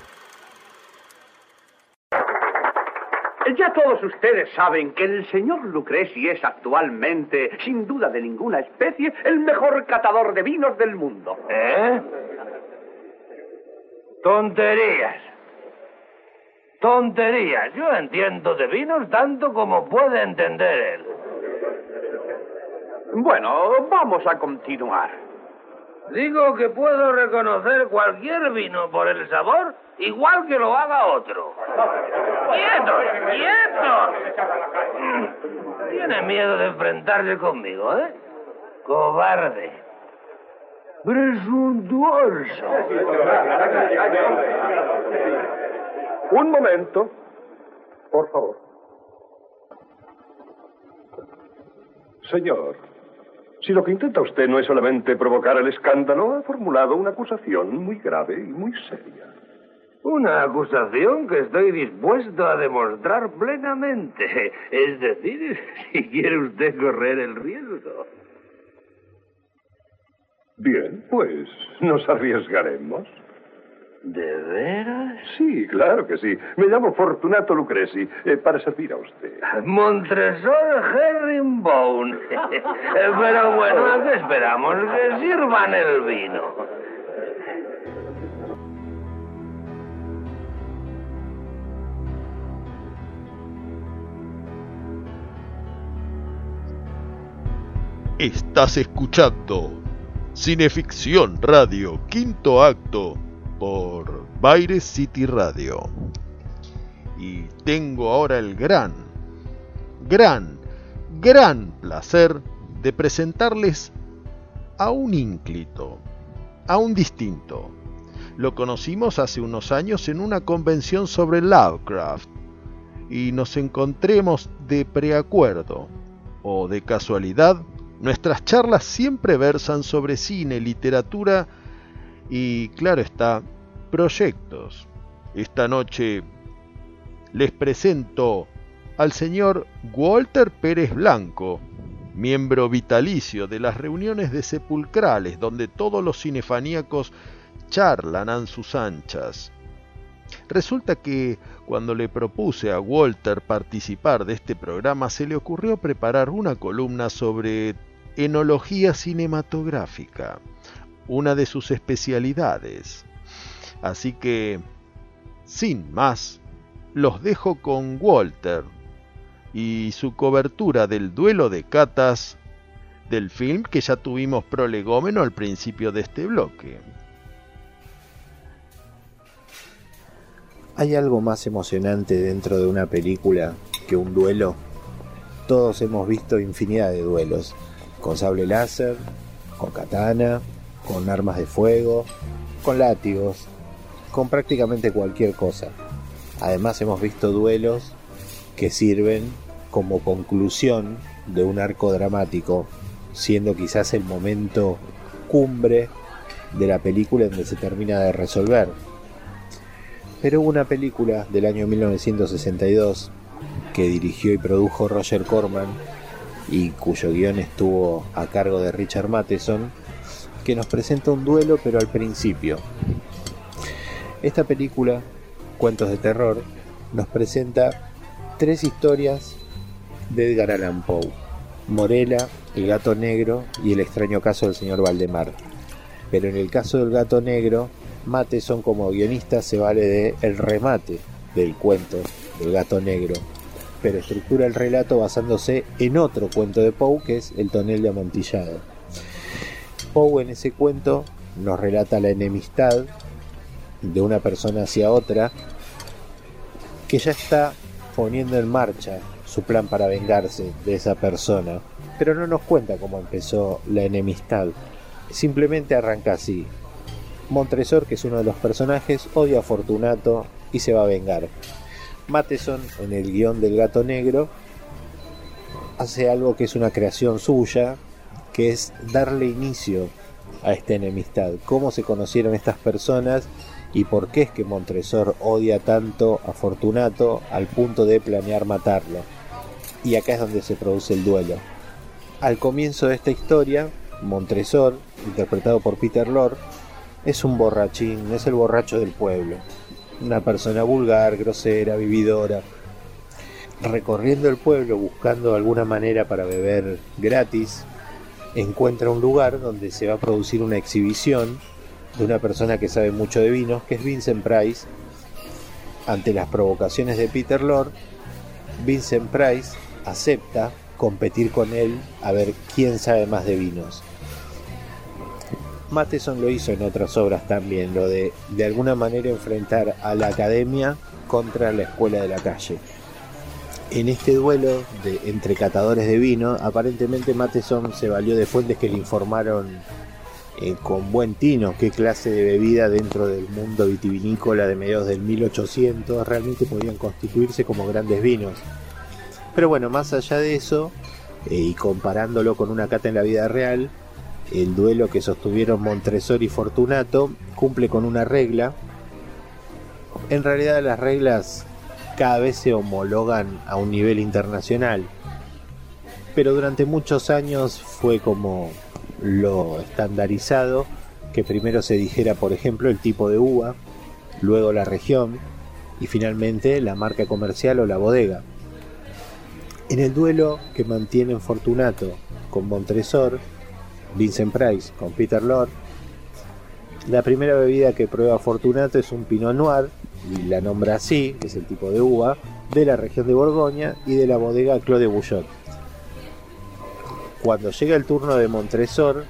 Ya todos ustedes saben que el señor Lucreci es actualmente, sin duda de ninguna especie, el mejor catador de vinos del mundo. ¿Eh? Tonterías. Tonterías. Yo entiendo de vinos tanto como puede entender él. Bueno, vamos a continuar. Digo que puedo reconocer cualquier vino por el sabor, igual que lo haga otro. ¡Quietos! ¡Quietos! Tiene miedo de enfrentarse conmigo, ¿eh? Cobarde. Presuntuoso. Un momento. Por favor. Señor, si lo que intenta usted no es solamente provocar el escándalo, ha formulado una acusación muy grave y muy seria. Una acusación que estoy dispuesto a demostrar plenamente. Es decir, si quiere usted correr el riesgo. Bien, pues nos arriesgaremos. ¿De veras? Sí, claro que sí. Me llamo Fortunato Lucreci, eh, para servir a usted. Montresor Herringbone. Pero bueno, ¿a qué esperamos? Que sirvan el vino. Estás escuchando Cineficción Radio, quinto acto por Baires City Radio. Y tengo ahora el gran, gran, gran placer de presentarles a un ínclito, a un distinto. Lo conocimos hace unos años en una convención sobre Lovecraft y nos encontremos de preacuerdo o de casualidad. Nuestras charlas siempre versan sobre cine, literatura y claro está, proyectos. Esta noche les presento al señor Walter Pérez Blanco, miembro vitalicio de las reuniones de sepulcrales donde todos los cinefaníacos charlan a sus anchas. Resulta que cuando le propuse a Walter participar de este programa se le ocurrió preparar una columna sobre enología cinematográfica una de sus especialidades. Así que, sin más, los dejo con Walter y su cobertura del duelo de catas del film que ya tuvimos prolegómeno al principio de este bloque. ¿Hay algo más emocionante dentro de una película que un duelo? Todos hemos visto infinidad de duelos, con sable láser, con katana, con armas de fuego, con látigos, con prácticamente cualquier cosa. Además hemos visto duelos que sirven como conclusión de un arco dramático, siendo quizás el momento cumbre de la película en donde se termina de resolver. Pero hubo una película del año 1962 que dirigió y produjo Roger Corman y cuyo guion estuvo a cargo de Richard Matheson, que nos presenta un duelo pero al principio. Esta película, Cuentos de Terror, nos presenta tres historias de Edgar Allan Poe. Morella, El gato negro y el extraño caso del señor Valdemar. Pero en el caso del gato negro, Matheson como guionista se vale de el remate del cuento del gato negro, pero estructura el relato basándose en otro cuento de Poe que es El tonel de amontillado. Poe en ese cuento nos relata la enemistad de una persona hacia otra que ya está poniendo en marcha su plan para vengarse de esa persona, pero no nos cuenta cómo empezó la enemistad. Simplemente arranca así. Montresor, que es uno de los personajes, odia a Fortunato y se va a vengar. Matheson, en el guion del gato negro, hace algo que es una creación suya, que es darle inicio a esta enemistad. Cómo se conocieron estas personas y por qué es que Montresor odia tanto a Fortunato al punto de planear matarlo. Y acá es donde se produce el duelo. Al comienzo de esta historia, Montresor, interpretado por Peter Lorre, es un borrachín, es el borracho del pueblo. Una persona vulgar, grosera, vividora. Recorriendo el pueblo buscando alguna manera para beber gratis, encuentra un lugar donde se va a producir una exhibición de una persona que sabe mucho de vinos, que es Vincent Price. Ante las provocaciones de Peter Lord, Vincent Price acepta competir con él a ver quién sabe más de vinos. Matheson lo hizo en otras obras también, lo de de alguna manera enfrentar a la academia contra la escuela de la calle. En este duelo de, entre catadores de vino, aparentemente Matheson se valió de fuentes que le informaron eh, con buen tino qué clase de bebida dentro del mundo vitivinícola de mediados del 1800 realmente podían constituirse como grandes vinos. Pero bueno, más allá de eso, eh, y comparándolo con una cata en la vida real, el duelo que sostuvieron Montresor y Fortunato cumple con una regla. En realidad las reglas cada vez se homologan a un nivel internacional, pero durante muchos años fue como lo estandarizado que primero se dijera, por ejemplo, el tipo de uva, luego la región y finalmente la marca comercial o la bodega. En el duelo que mantienen Fortunato con Montresor, Vincent Price con Peter Lord. La primera bebida que prueba Fortunato es un Pinot Noir, y la nombra así, que es el tipo de uva, de la región de Borgoña y de la bodega Claude Bouchot. Cuando llega el turno de Montresor,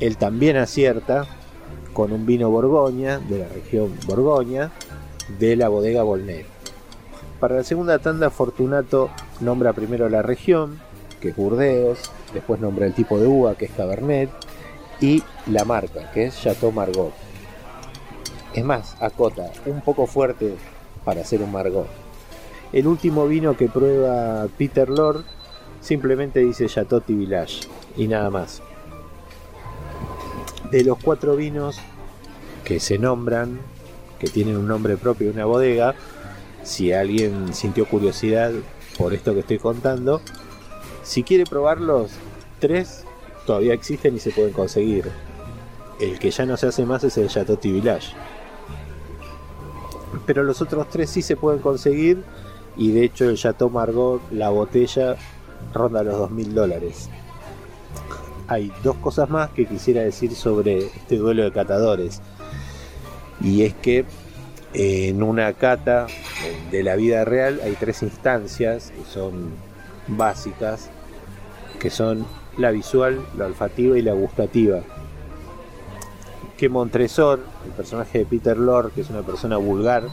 él también acierta con un vino Borgoña, de la región Borgoña, de la bodega Volnay. Para la segunda tanda, Fortunato nombra primero la región, que es Burdeos, después nombra el tipo de uva, que es Cabernet, y la marca, que es Chateau Margaux. Es más, acota, un poco fuerte para hacer un Margaux. El último vino que prueba Peter Lord simplemente dice Chateau Village y nada más. De los cuatro vinos que se nombran, que tienen un nombre propio de una bodega, si alguien sintió curiosidad por esto que estoy contando, si quiere probarlos, tres todavía existen y se pueden conseguir. El que ya no se hace más es el Chateau Village. Pero los otros tres sí se pueden conseguir y de hecho el Chateau Margot, la botella, ronda los 2.000 dólares. Hay dos cosas más que quisiera decir sobre este duelo de catadores. Y es que en una cata de la vida real hay tres instancias que son básicas, que son la visual, la olfativa y la gustativa. Que Montresor, el personaje de Peter Lord, que es una persona vulgar,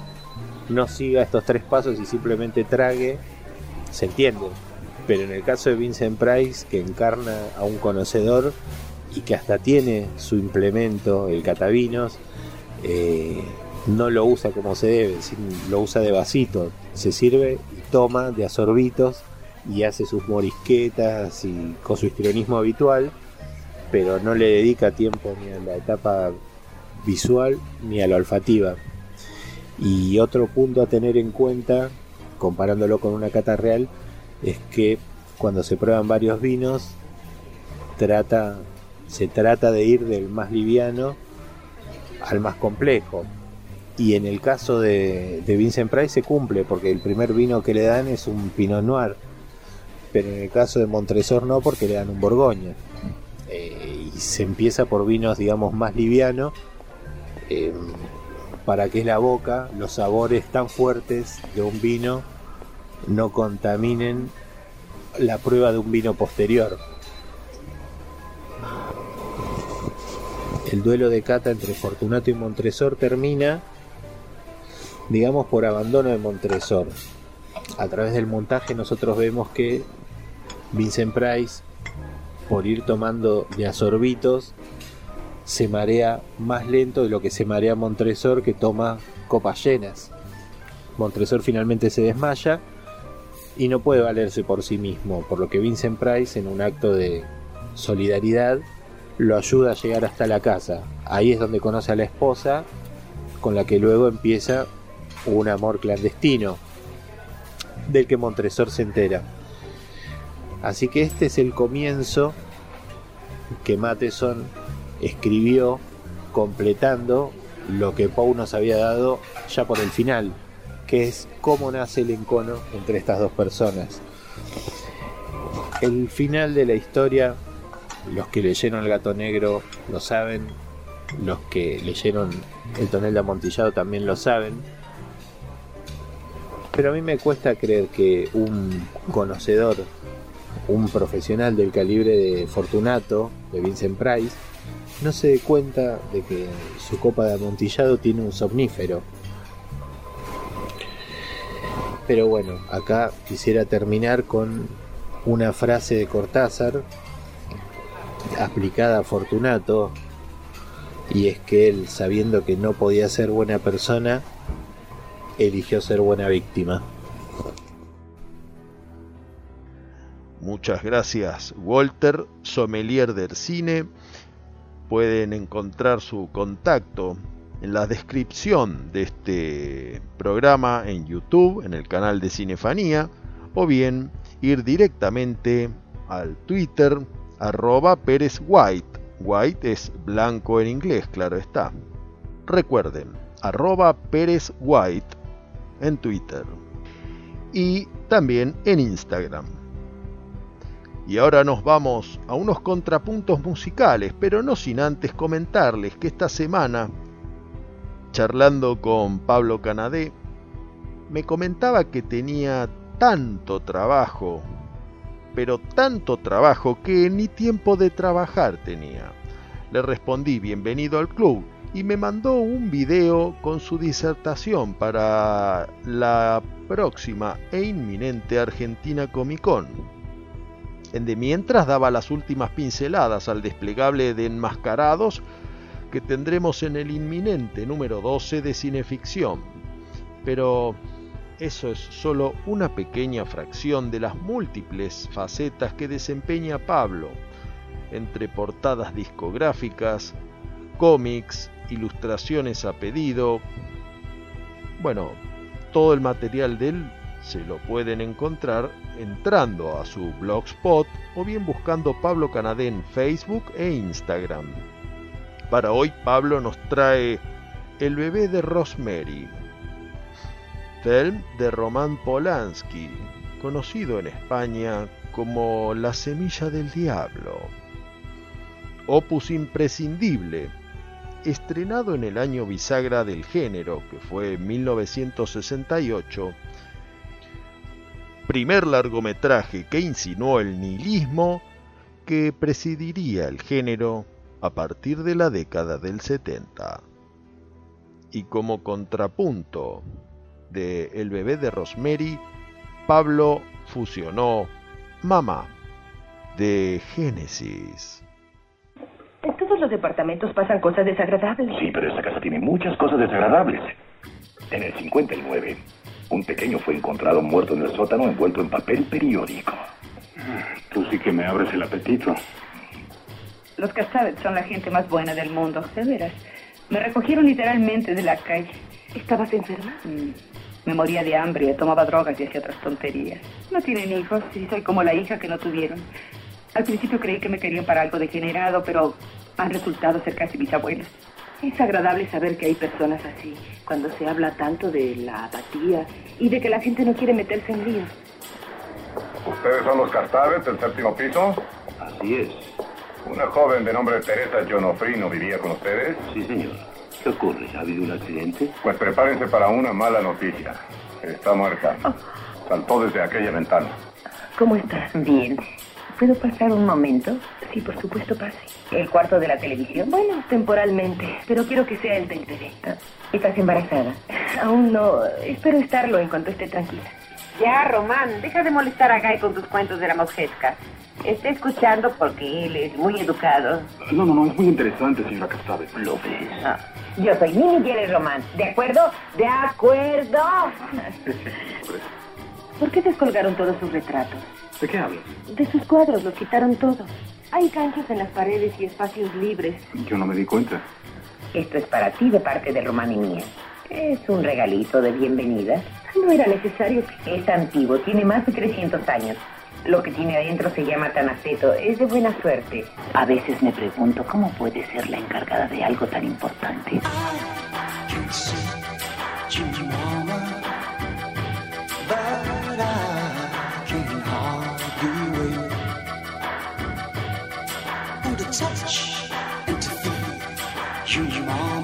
no siga estos tres pasos y simplemente trague, se entiende. Pero en el caso de Vincent Price, que encarna a un conocedor y que hasta tiene su implemento, el catavinos, eh, no lo usa como se debe, lo usa de vasito, se sirve y toma de asorbitos y hace sus morisquetas y con su histrionismo habitual, pero no le dedica tiempo ni a la etapa visual ni a la olfativa. Y otro punto a tener en cuenta, comparándolo con una cata real, es que cuando se prueban varios vinos, trata, se trata de ir del más liviano al más complejo. Y en el caso de, de Vincent Price se cumple, porque el primer vino que le dan es un Pinot Noir, pero en el caso de Montresor no porque le dan un Borgoña. Eh, y se empieza por vinos, digamos, más livianos, eh, para que la boca, los sabores tan fuertes de un vino no contaminen la prueba de un vino posterior. El duelo de cata entre Fortunato y Montresor termina, digamos, por abandono de Montresor. A través del montaje nosotros vemos que Vincent Price, por ir tomando de asorbitos, se marea más lento de lo que se marea Montresor que toma copas llenas. Montresor finalmente se desmaya y no puede valerse por sí mismo, por lo que Vincent Price, en un acto de solidaridad, lo ayuda a llegar hasta la casa. Ahí es donde conoce a la esposa, con la que luego empieza un amor clandestino, del que Montresor se entera. Así que este es el comienzo que Matheson escribió completando lo que Poe nos había dado ya por el final, que es cómo nace el encono entre estas dos personas. El final de la historia, los que leyeron El gato negro lo saben, los que leyeron El tonel de amontillado también lo saben, pero a mí me cuesta creer que un conocedor, un profesional del calibre de Fortunato, de Vincent Price, no se dé cuenta de que su copa de amontillado tiene un somnífero. Pero bueno, acá quisiera terminar con una frase de Cortázar aplicada a Fortunato, y es que él, sabiendo que no podía ser buena persona, eligió ser buena víctima. Muchas gracias Walter, sommelier del cine. Pueden encontrar su contacto en la descripción de este programa en YouTube, en el canal de Cinefanía, o bien ir directamente al Twitter arroba Pérez White. White es blanco en inglés, claro está. Recuerden, arroba Pérez White en Twitter y también en Instagram. Y ahora nos vamos a unos contrapuntos musicales, pero no sin antes comentarles que esta semana, charlando con Pablo Canadé, me comentaba que tenía tanto trabajo, pero tanto trabajo que ni tiempo de trabajar tenía. Le respondí, bienvenido al club, y me mandó un video con su disertación para la próxima e inminente Argentina Comic Con. En de mientras daba las últimas pinceladas al desplegable de enmascarados que tendremos en el inminente número 12 de cineficción. Pero eso es solo una pequeña fracción de las múltiples facetas que desempeña Pablo, entre portadas discográficas, cómics, ilustraciones a pedido. Bueno, todo el material de él se lo pueden encontrar entrando a su blogspot o bien buscando Pablo Canadé en Facebook e Instagram. Para hoy Pablo nos trae El bebé de Rosemary, film de Roman Polanski, conocido en España como La semilla del diablo. Opus imprescindible estrenado en el año bisagra del género, que fue 1968, primer largometraje que insinuó el nihilismo que presidiría el género a partir de la década del 70. Y como contrapunto de El bebé de Rosemary, Pablo fusionó Mamá de Génesis. En todos los departamentos pasan cosas desagradables. Sí, pero esta casa tiene muchas cosas desagradables. En el 59, un pequeño fue encontrado muerto en el sótano envuelto en papel periódico. Tú sí que me abres el apetito. Los Cassavet son la gente más buena del mundo, de veras. Me recogieron literalmente de la calle. ¿Estabas enferma? Mm. Me moría de hambre, tomaba drogas y hacía otras tonterías. No tienen hijos y soy como la hija que no tuvieron. Al principio creí que me querían para algo degenerado, pero han resultado ser casi mis abuelos. Es agradable saber que hay personas así, cuando se habla tanto de la apatía y de que la gente no quiere meterse en líos. ¿Ustedes son los Castavet del séptimo piso? Así es. ¿Una joven de nombre Teresa Jonofrino vivía con ustedes? Sí, señor. ¿Qué ocurre? ¿Ha habido un accidente? Pues prepárense para una mala noticia. Está muerta. Saltó desde aquella ventana. ¿Cómo estás? Bien. ¿Puedo pasar un momento? Sí, por supuesto, pase. ¿El cuarto de la televisión? Bueno, temporalmente, pero quiero que sea el del bebé. ¿Estás embarazada? Aún no. Espero estarlo en cuanto esté tranquila. Ya, Román, deja de molestar a Guy con tus cuentos de la mosqueta. Está escuchando porque él es muy educado. No, no, no, es muy interesante, señora Castabe. Lo ves. Ah, yo soy Mini Jerry Román. ¿De acuerdo? ¡De acuerdo! ¿Por qué descolgaron todos sus retratos? ¿De qué hablas? De sus cuadros, los quitaron todos. Hay ganchos en las paredes y espacios libres. Yo no me di cuenta. Esto es para ti de parte de Román y mía. Es un regalito de bienvenida. No era necesario. Es antiguo, tiene más de 300 años. Lo que tiene adentro se llama tanaceto. Es de buena suerte. A veces me pregunto cómo puede ser la encargada de algo tan importante.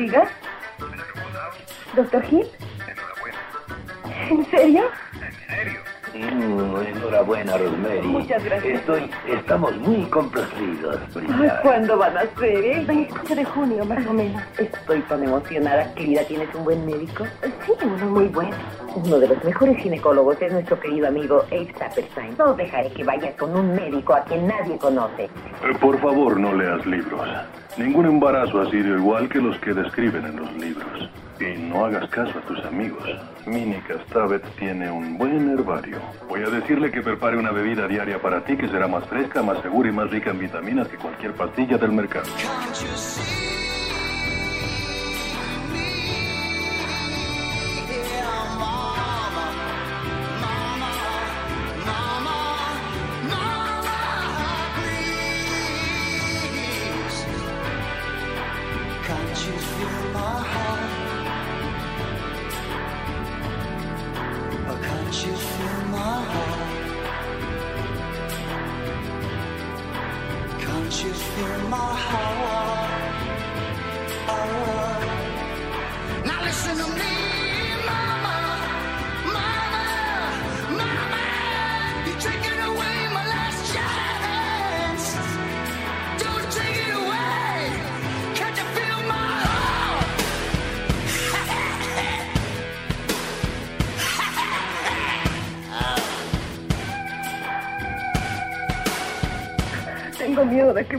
¿Diga? ¿Doctor Hill? ¿En serio? Enhorabuena, Rosemary. Muchas gracias. Estoy, estamos muy complacidos, Ay, Brenda. ¿Cuándo van a ser? El 28 de junio, más o menos. Estoy tan emocionada. Querida, ¿tienes un buen médico? Sí, uno muy bueno. Uno de los mejores ginecólogos es nuestro querido amigo Abe Saperstein. No dejaré que vayas con un médico a quien nadie conoce. Eh, Por favor, no leas libros. Ningún embarazo ha sido igual que los que describen en los libros. Y no hagas caso a tus amigos. Minnie Castavet tiene un buen herbario. Voy a decirle que prepare una bebida diaria para ti que será más fresca, más segura y más rica en vitaminas que cualquier pastilla del mercado.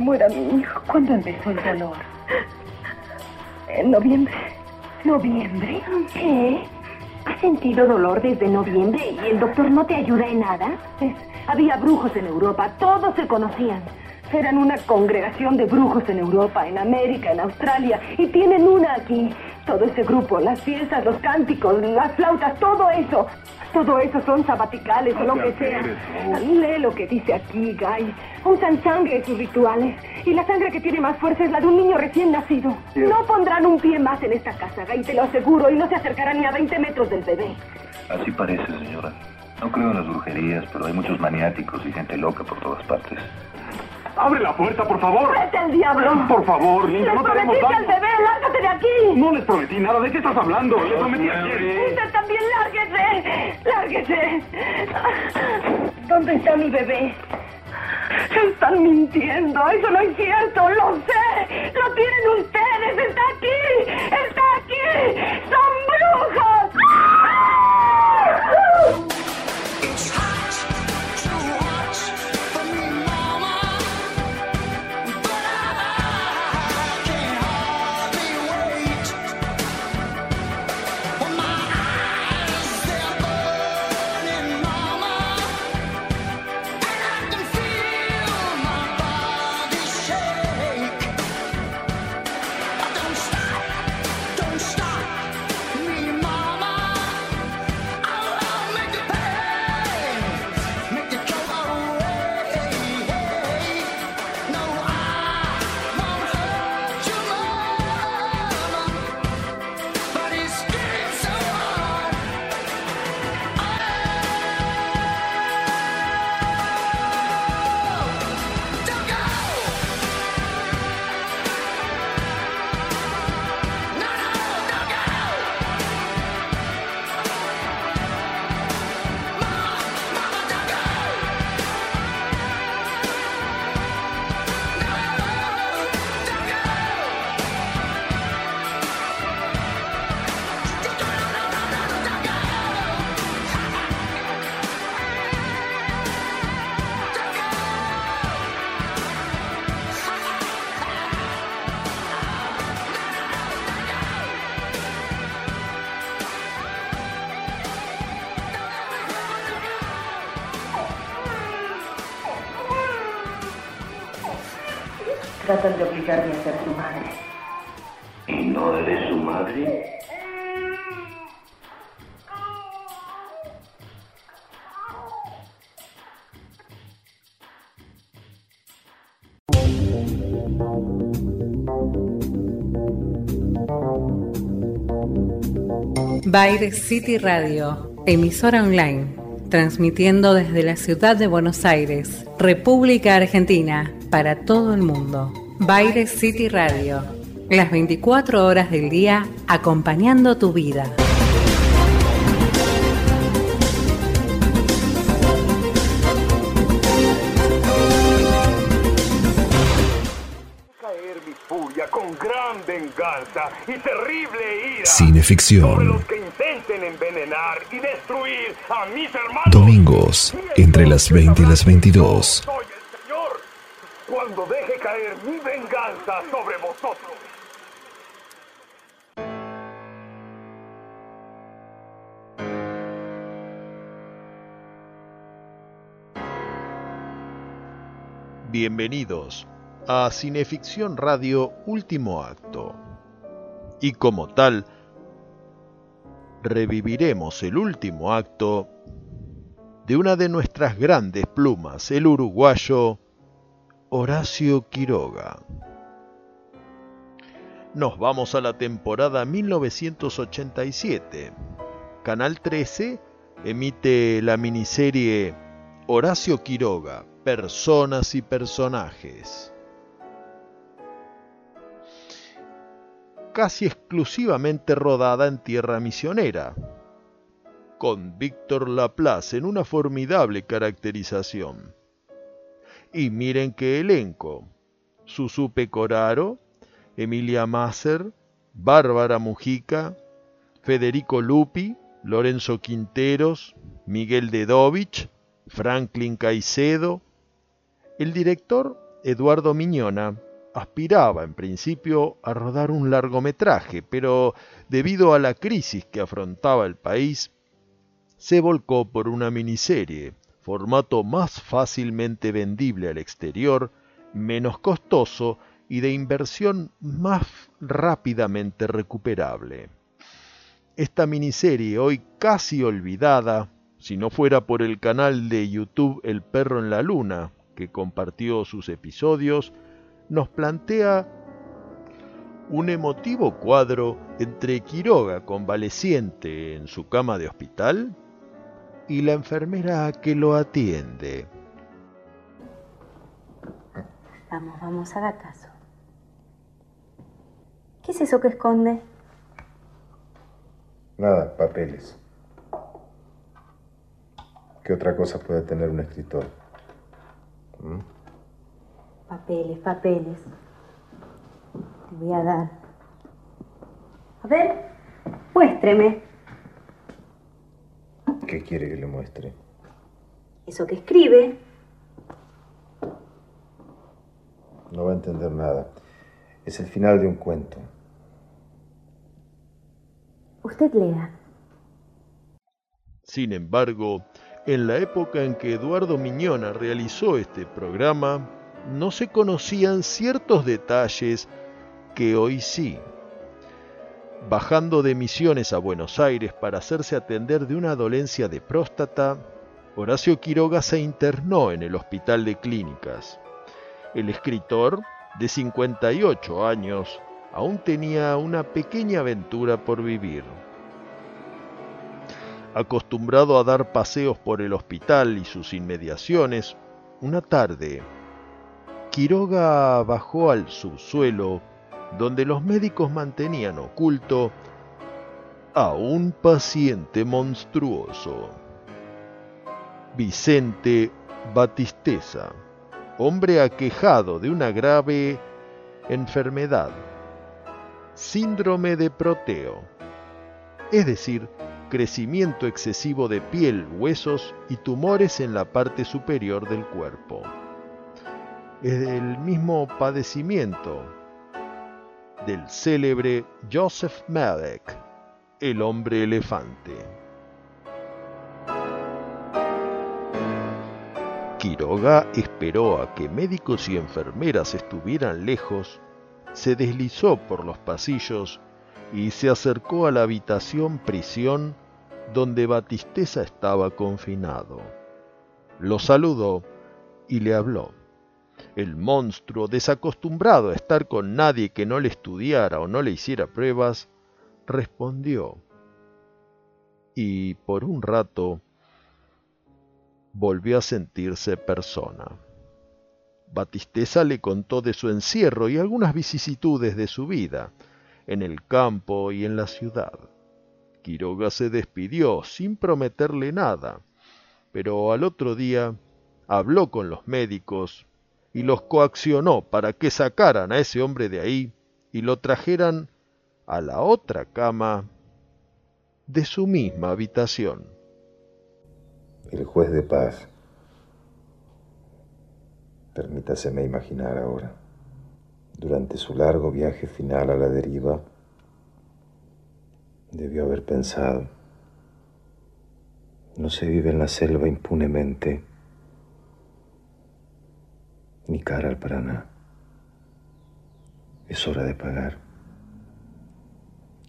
Muera mi hijo. ¿Cuándo empezó el dolor? En noviembre. ¿Noviembre? ¿Qué? ¿Has sentido dolor desde noviembre y el doctor no te ayuda en nada? había brujos en Europa, todos se conocían. Eran una congregación de brujos en Europa, en América, en Australia, y tienen una aquí. Todo ese grupo, las fiestas, los cánticos, las flautas, todo eso. Todo eso son sabaticales o lo que sea. Lee lo que dice aquí, Guy. Usan sangre en sus rituales. Y la sangre que tiene más fuerza es la de un niño recién nacido. No pondrán un pie más en esta casa, Guy, te lo aseguro, y no se acercarán ni a 20 metros del bebé. Así parece, señora. No creo en las brujerías, pero hay muchos maniáticos y gente loca por todas partes. ¡Abre la puerta, por favor! ¡Vete al diablo! Por favor, niña, ¡Les no te haremos prometí al daño. bebé! ¡Lárgate de aquí! No les prometí nada. ¿De qué estás hablando? Les prometí ayer. ¡Usted también lárguese! ¡Lárguese! ¿Dónde está mi bebé? Están mintiendo, eso no es cierto, lo sé. Lo tienen ustedes, está aquí, está aquí. Son brujos. De ser su madre. ¿Y no eres su madre? Bayer City Radio, emisora online, transmitiendo desde la ciudad de Buenos Aires, República Argentina, para todo el mundo. Bayer City Radio, las 24 horas del día acompañando tu vida. caer mi furia con gran venganza y terrible ira Cineficción. sobre los que intenten envenenar y destruir a mis hermanos. Domingos, entre las 20 y las 22. Soy el Señor cuando deje caer mi Bienvenidos a Cineficción Radio Último Acto. Y como tal, reviviremos el último acto de una de nuestras grandes plumas, el uruguayo Horacio Quiroga. Nos vamos a la temporada 1987. Canal 13 emite la miniserie Horacio Quiroga, Personas y Personajes. Casi exclusivamente rodada en tierra misionera, con Víctor Laplace en una formidable caracterización. Y miren qué elenco. Susu Pecoraro, Emilia Masser, Bárbara Mujica, Federico Lupi, Lorenzo Quinteros, Miguel Dedovich, Franklin Caicedo. El director, Eduardo Miñona, aspiraba en principio a rodar un largometraje, pero debido a la crisis que afrontaba el país, se volcó por una miniserie, formato más fácilmente vendible al exterior, menos costoso y de inversión más rápidamente recuperable. Esta miniserie, hoy casi olvidada, si no fuera por el canal de YouTube El Perro en la Luna, que compartió sus episodios, nos plantea un emotivo cuadro entre Quiroga convaleciente en su cama de hospital y la enfermera que lo atiende. Vamos, vamos, haga caso. ¿Qué es eso que esconde? Nada, papeles. ¿Qué otra cosa puede tener un escritor? ¿Mm? Papeles, papeles. Te voy a dar. A ver, muéstreme. ¿Qué quiere que le muestre? Eso que escribe. No va a entender nada. Es el final de un cuento. Usted lea. Sin embargo, en la época en que Eduardo Miñona realizó este programa, no se conocían ciertos detalles que hoy sí. Bajando de Misiones a Buenos Aires para hacerse atender de una dolencia de próstata, Horacio Quiroga se internó en el Hospital de Clínicas. El escritor, de 58 años, aún tenía una pequeña aventura por vivir. Acostumbrado a dar paseos por el hospital y sus inmediaciones, una tarde, Quiroga bajó al subsuelo donde los médicos mantenían oculto a un paciente monstruoso. Vicente Batisteza, hombre aquejado de una grave enfermedad, síndrome de proteo, es decir, crecimiento excesivo de piel, huesos y tumores en la parte superior del cuerpo. Es el mismo padecimiento del célebre Joseph Malek, el hombre elefante. Quiroga esperó a que médicos y enfermeras estuvieran lejos, se deslizó por los pasillos y se acercó a la habitación prisión donde Batisteza estaba confinado. Lo saludó y le habló. El monstruo, desacostumbrado a estar con nadie que no le estudiara o no le hiciera pruebas, respondió. Y por un rato volvió a sentirse persona. Batisteza le contó de su encierro y algunas vicisitudes de su vida, en el campo y en la ciudad. Quiroga se despidió sin prometerle nada, pero al otro día habló con los médicos y los coaccionó para que sacaran a ese hombre de ahí y lo trajeran a la otra cama de su misma habitación. El juez de paz. Permítaseme imaginar ahora, durante su largo viaje final a la deriva, debió haber pensado, no se vive en la selva impunemente, ni cara al Paraná. Es hora de pagar.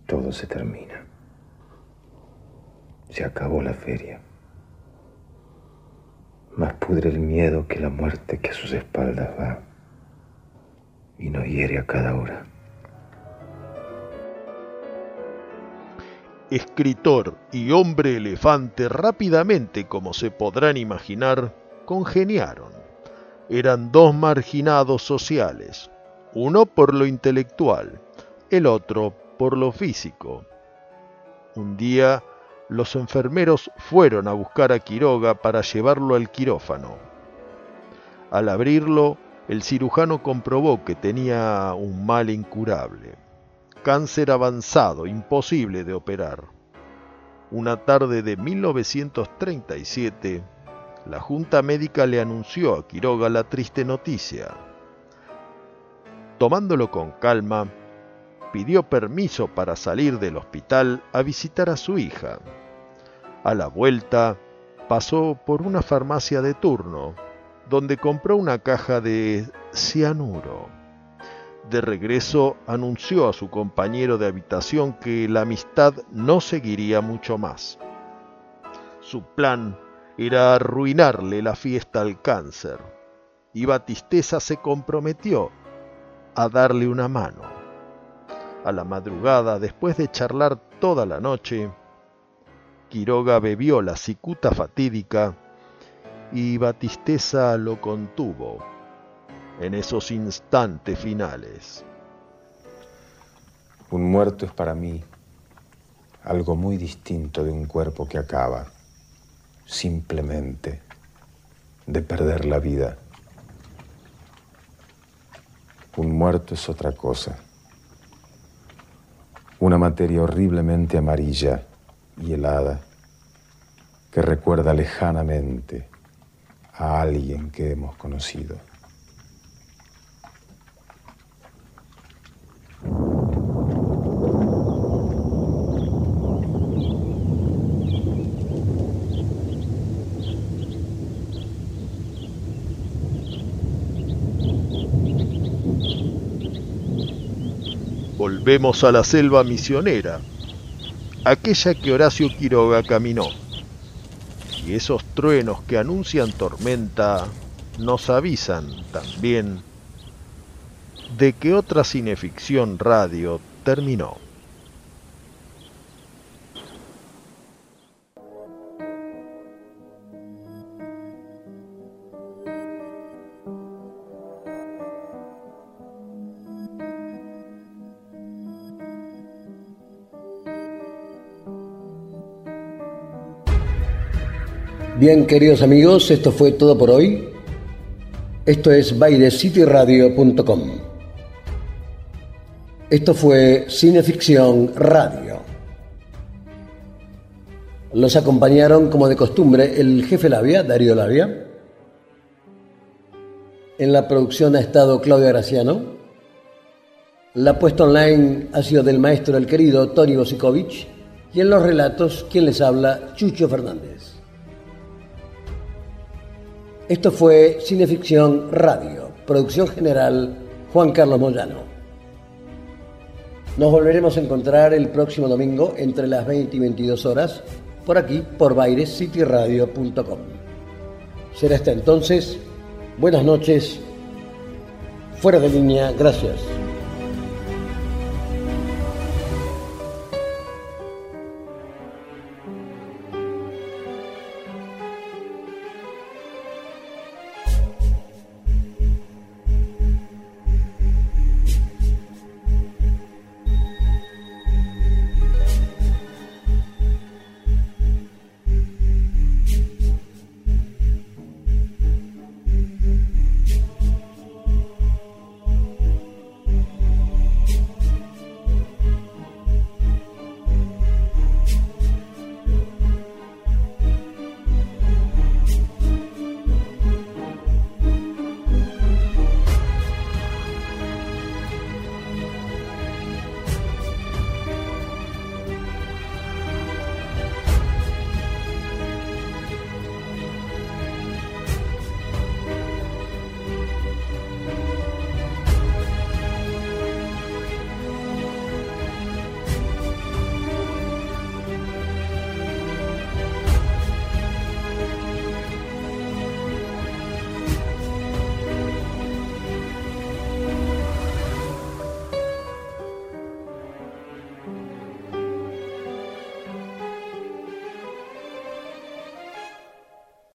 Todo se termina. Se acabó la feria. Pudre el miedo que la muerte que a sus espaldas va y nos hiere a cada hora. Escritor y hombre elefante rápidamente, como se podrán imaginar, congeniaron. Eran dos marginados sociales, uno por lo intelectual, el otro por lo físico. Un día los enfermeros fueron a buscar a Quiroga para llevarlo al quirófano. Al abrirlo, el cirujano comprobó que tenía un mal incurable, cáncer avanzado, imposible de operar. Una tarde de 1937, la Junta Médica le anunció a Quiroga la triste noticia. Tomándolo con calma, pidió permiso para salir del hospital a visitar a su hija. A la vuelta, pasó por una farmacia de turno, donde compró una caja de cianuro. De regreso, anunció a su compañero de habitación que la amistad no seguiría mucho más. Su plan era arruinarle la fiesta al cáncer, y Batisteza se comprometió a darle una mano. A la madrugada, después de charlar toda la noche, Quiroga bebió la cicuta fatídica y Batisteza lo contuvo en esos instantes finales. Un muerto es para mí algo muy distinto de un cuerpo que acaba simplemente de perder la vida. Un muerto es otra cosa. Una materia horriblemente amarilla y helada que recuerda lejanamente a alguien que hemos conocido. Volvemos a la selva misionera, aquella que Horacio Quiroga caminó. Y esos truenos que anuncian tormenta nos avisan también de que otra cineficción radio terminó. Bien, queridos amigos, esto fue todo por hoy. Esto es bailecityradio.com. Esto fue Cineficción Radio. Los acompañaron, como de costumbre, el jefe Labia, Darío Labia. En la producción ha estado Claudia Graciano. La puesta online ha sido del maestro el querido Tony Bosikovic. Y en los relatos, quien les habla, Chucho Fernández. Esto fue Cineficción Radio, producción general Juan Carlos Moyano. Nos volveremos a encontrar el próximo domingo entre las 20 y 22 horas por aquí, por bairescityradio.com. Será hasta entonces. Buenas noches. Fuera de línea. Gracias.